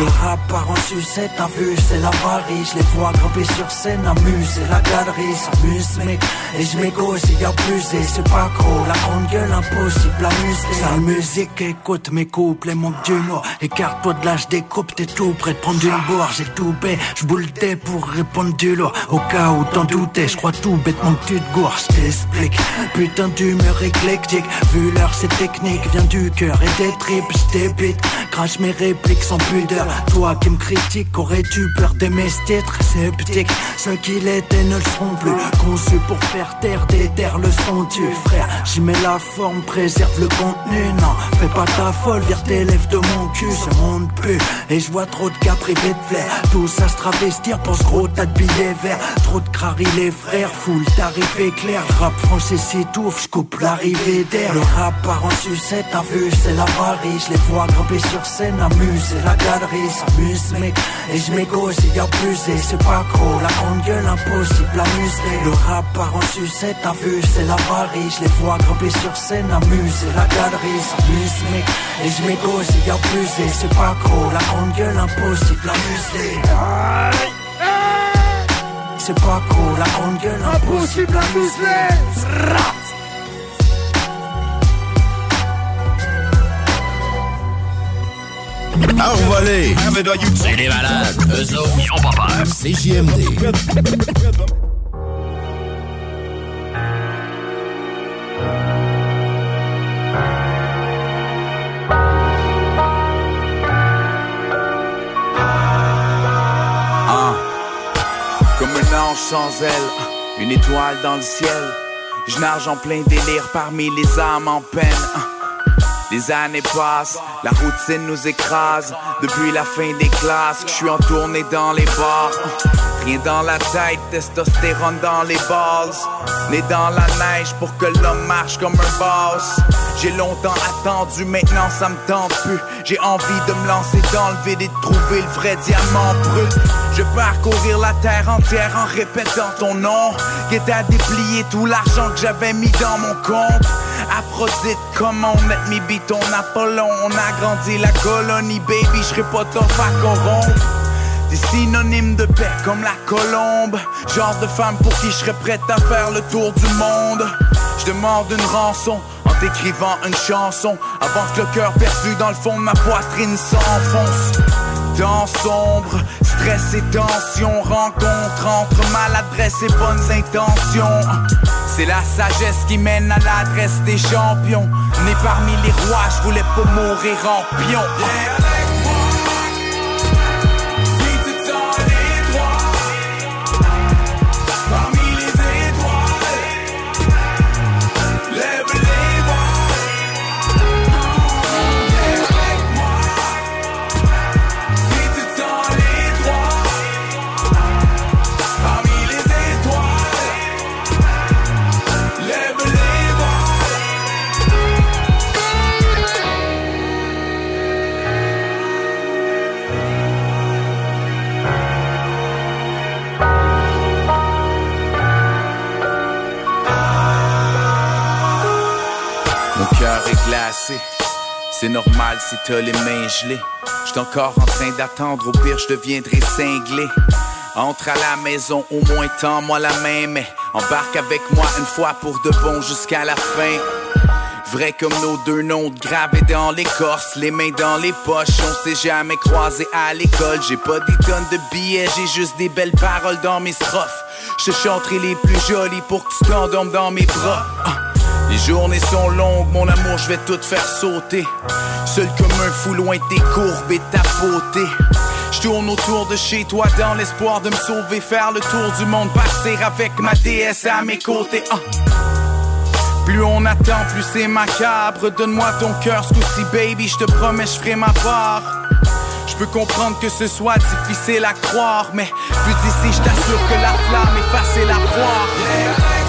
Le rap part en sucette T'as vu c'est la varie Je les vois grimper sur scène Amuse la galerie S'amuse mec Et je m'égocie abusé. C'est pas gros La grande gueule impossible museler. Sale musique écoute mes couples. Manque d'humour Écarte-toi de l'âge des coupes T'es tout près de prendre une bourre. J'ai tout bé Je boule pour répondre du lourd. Au cas où t'en doutais Je crois tout bêtement que tu te gourres Je t'explique. Putain d'humeur éclectique. Vu l'heure c'est technique Vient du cœur. Et des tripes Je Crache mes répliques sans pudeur. Toi qui me critiques Aurais-tu peur d'aimer ce titre sceptiques. Ceux qui l'étaient ne seront plus. Conçus pour faire taire des terres le tu frère. J'y mets la forme, préserve le contenu. Non, fais pas ta folle, vire tes lèvres de mon cul. Ce monde pue et je vois trop de gars privés de flair. Tout ça se travestir, pense gros tas de billets verts. Trop de crari les frères, full tarif éclair. Rap français s'étouffe, j'coupe l'arrivée d'air. Le rap part en sucette, t'as vu, c'est la varie. Je les vois grimper sur scène, amuser la galerie, s'amuse mec. Et je m'égocie, abusé, c'est pas gros. La grande gueule, impossible Le rap part en sucette, t'as vu, c'est la varie. Je les vois grimper sur scène, amuser la galerie, s'amuse mec. Et je m'égocie, abusé, c'est pas gros. La grande gueule, impossible museler. C'est pas gros, la grande gueule, impossible museler. À revoler. C'est des malades. Eux autres, ils ont pas peur. C'est JMD. Ah. Comme un ange sans aile, une étoile dans le ciel. Je nage en plein délire parmi les âmes en peine. Les années passent, la routine nous écrase. Depuis la fin des classes, je suis en tournée dans les bars. Rien dans la tête, testostérone dans les balls. Né dans la neige pour que l'homme marche comme un boss. J'ai longtemps attendu, maintenant ça me tente plus. J'ai envie de me lancer dans le vide et de trouver le vrai diamant brut. Je parcourir la terre entière en répétant ton nom. Quitte à déplier tout l'argent que j'avais mis dans mon compte. Aphrodite, comment on a mis biton Apollon. On a grandi la colonie, baby, je serai pas ton à corrompre. Des synonymes de paix comme la colombe. Genre de femme pour qui je serais prête à faire le tour du monde. Je demande une rançon en t'écrivant une chanson. Avant que le cœur perdu dans le fond de ma poitrine s'enfonce. Temps sombre, stress et tension, rencontre entre maladresse et bonnes intentions. C'est la sagesse qui mène à l'adresse des champions. Né parmi les rois, je voulais pas mourir en pion. C'est normal si t'as les mains gelées. J'suis encore en train d'attendre, au pire je deviendrai cinglé. Entre à la maison, au moins tends-moi la main, mais embarque avec moi une fois pour de bon jusqu'à la fin. Vrai comme nos deux noms gravés dans l'écorce, les mains dans les poches, on s'est jamais croisés à l'école. J'ai pas des tonnes de billets, j'ai juste des belles paroles dans mes strophes. Je te chanterai les plus jolies pour que tu t'endormes dans mes bras. Les journées sont longues, mon amour, je vais tout faire sauter. Seul comme un fou loin tes courbes et ta beauté. Je tourne autour de chez toi dans l'espoir de me sauver, faire le tour du monde, partir avec ma déesse à mes côtés. Ah. Plus on attend, plus c'est macabre. Donne-moi ton cœur, ce baby, je te promets, je ferai ma part. Je peux comprendre que ce soit difficile à croire, mais vu d'ici, je t'assure que la flamme est facile à voir.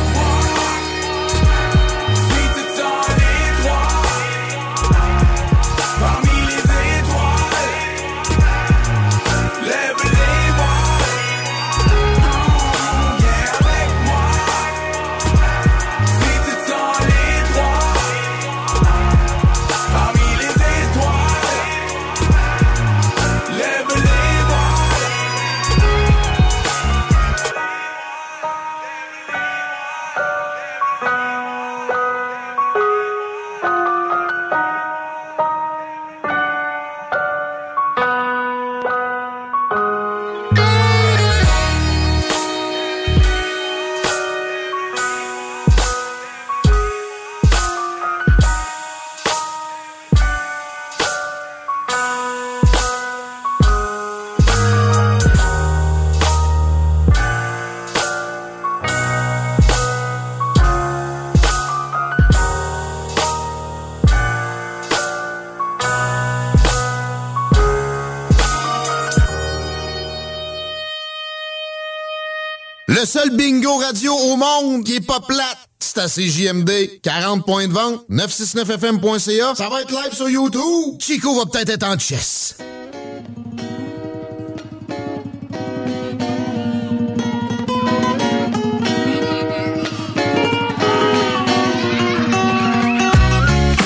Bingo radio au monde qui est pas plate, c'est à CJMD. 40 points de vente, 969fm.ca. Ça va être live sur YouTube. Chico va peut-être être en chess.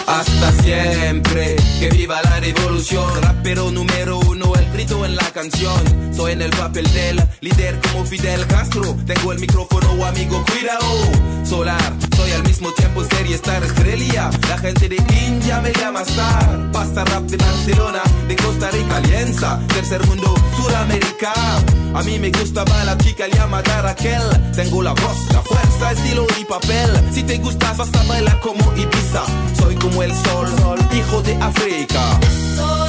hasta siempre. Que viva la revolución, rapero número uno, grito en la canción. Soy en el papel del líder como Fidel Castro. Tengo el micrófono, amigo, cuidado. Solar, soy al mismo tiempo serie Star Estrella. La gente de India me llama Star. Pasta rap de Barcelona, de Costa Rica, Alianza. Tercer mundo, Suramérica. A mí me gustaba la chica llamada Raquel. Tengo la voz, la fuerza, estilo y papel. Si te gustas, vas a bailar como Ibiza. Soy como el sol, hijo de África.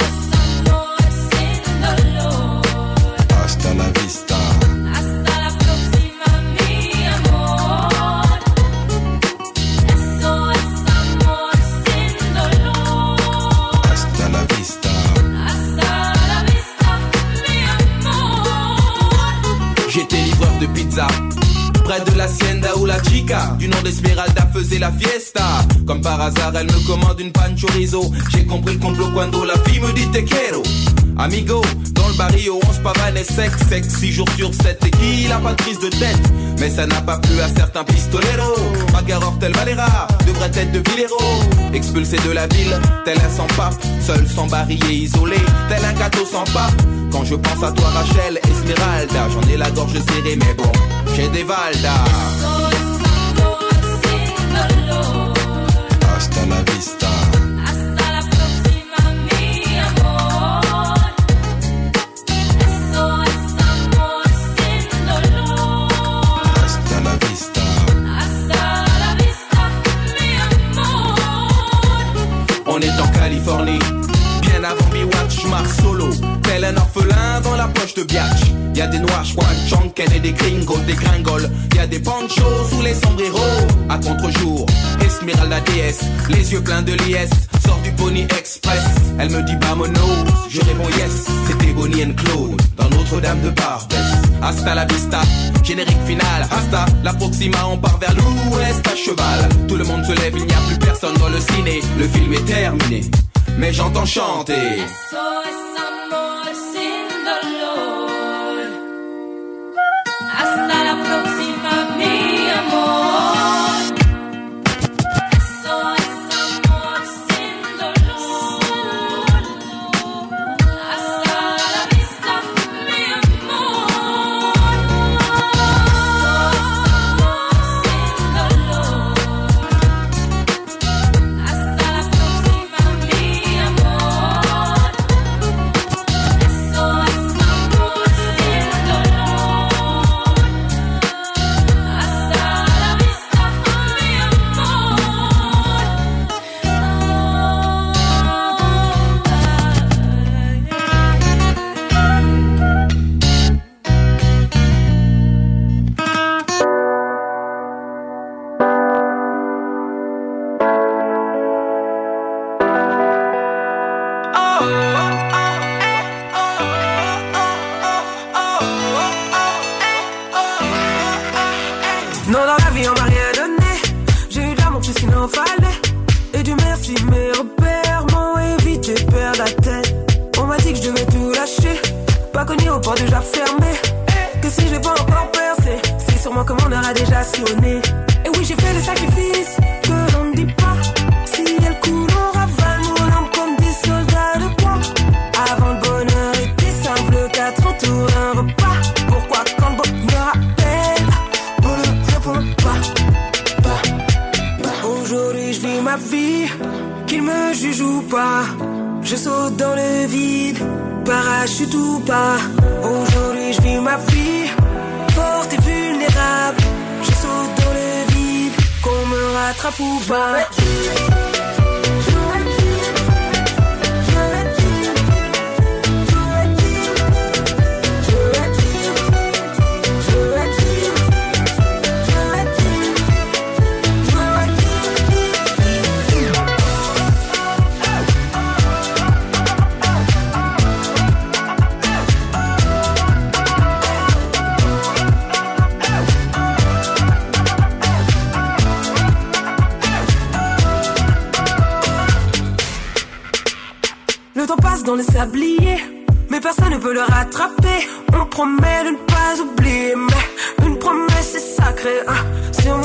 Hasta la vista. Hasta la próxima, mi amor. Eso es amor sin dolor. Hasta la vista. Hasta la vista, mi amor. J'étais livreur de pizza. Près de l'hacienda où la chica du nom d'Esmeralda faisait la fiesta. Comme par hasard, elle me commande une pan chorizo. J'ai compris le complot quand la fille me dit te quiero. Amigo, dans le barrio, on se pavane et sec, sec, 6 jours sur 7 et qu'il a pas de prise de tête? Mais ça n'a pas plu à certains pistoleros. Macarov tel Valera, devrait être de Villero. Expulsé de la ville, tel un sans pape, seul sans baril et isolé, tel un gâteau sans pape. Quand je pense à toi Rachel, Esmeralda, j'en ai la gorge serrée mais bon, j'ai des Valda. De Biatch. Y a des noirs, Chonken et des gringos, des gringoles. Y a des panchos sous les sombreros. À contre-jour, Esmeralda déesse, les yeux pleins de liesse. Sort du Pony Express, elle me dit mono Je réponds yes, c'était Bonnie and Claude dans Notre-Dame de Barbès. Hasta la vista, générique final. Hasta la Proxima, on part vers l'ouest à cheval. Tout le monde se lève, il n'y a plus personne dans le ciné. Le film est terminé, mais j'entends chanter. Eso pas oublier, mais une promesse est sacrée. hein. Sur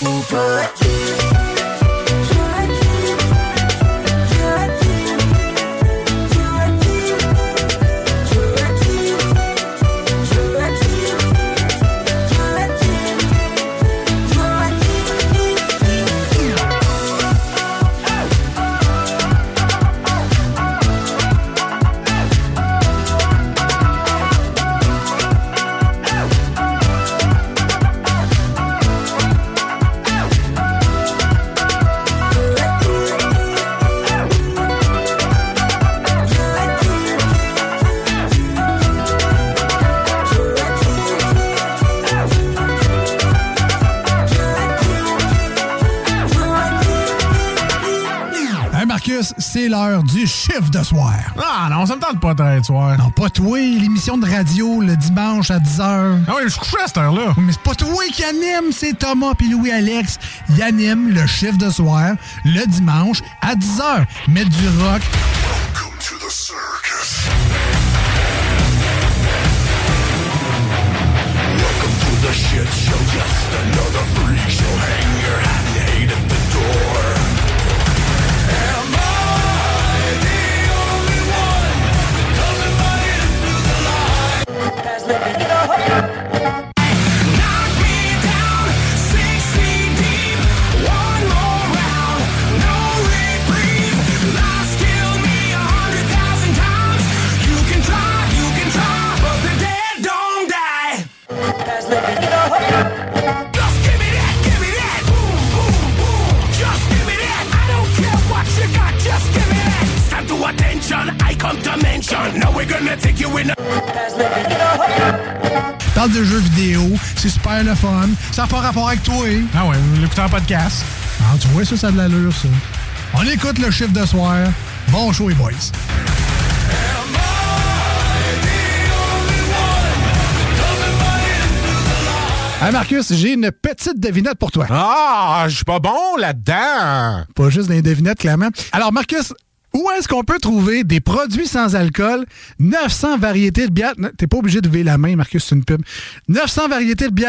me rattrape c'est l'heure du chiffre de soir. Ah non, ça me tente pas de soir. Non, pas toi, l'émission de radio le dimanche à 10h. Ah oui, je couche à cette heure-là. Mais c'est pas toi qui anime, c'est Thomas puis Louis-Alex. Ils animent le chiffre de soir le dimanche à 10h. Mettre du rock. Ça n'a pas rapport avec toi. Ah ouais, vous l'écoutez en podcast. Ah, tu vois, ça, ça a de l'allure, ça. On écoute le chiffre de soir. Bon show, les boys. Hey Marcus, j'ai une petite devinette pour toi. Ah, je suis pas bon là-dedans. Pas juste des devinettes, clairement. Alors, Marcus, où est-ce qu'on peut trouver des produits sans alcool, 900 variétés de bières? T'es pas obligé de lever la main, Marcus, c'est une pub. 900 variétés de bières.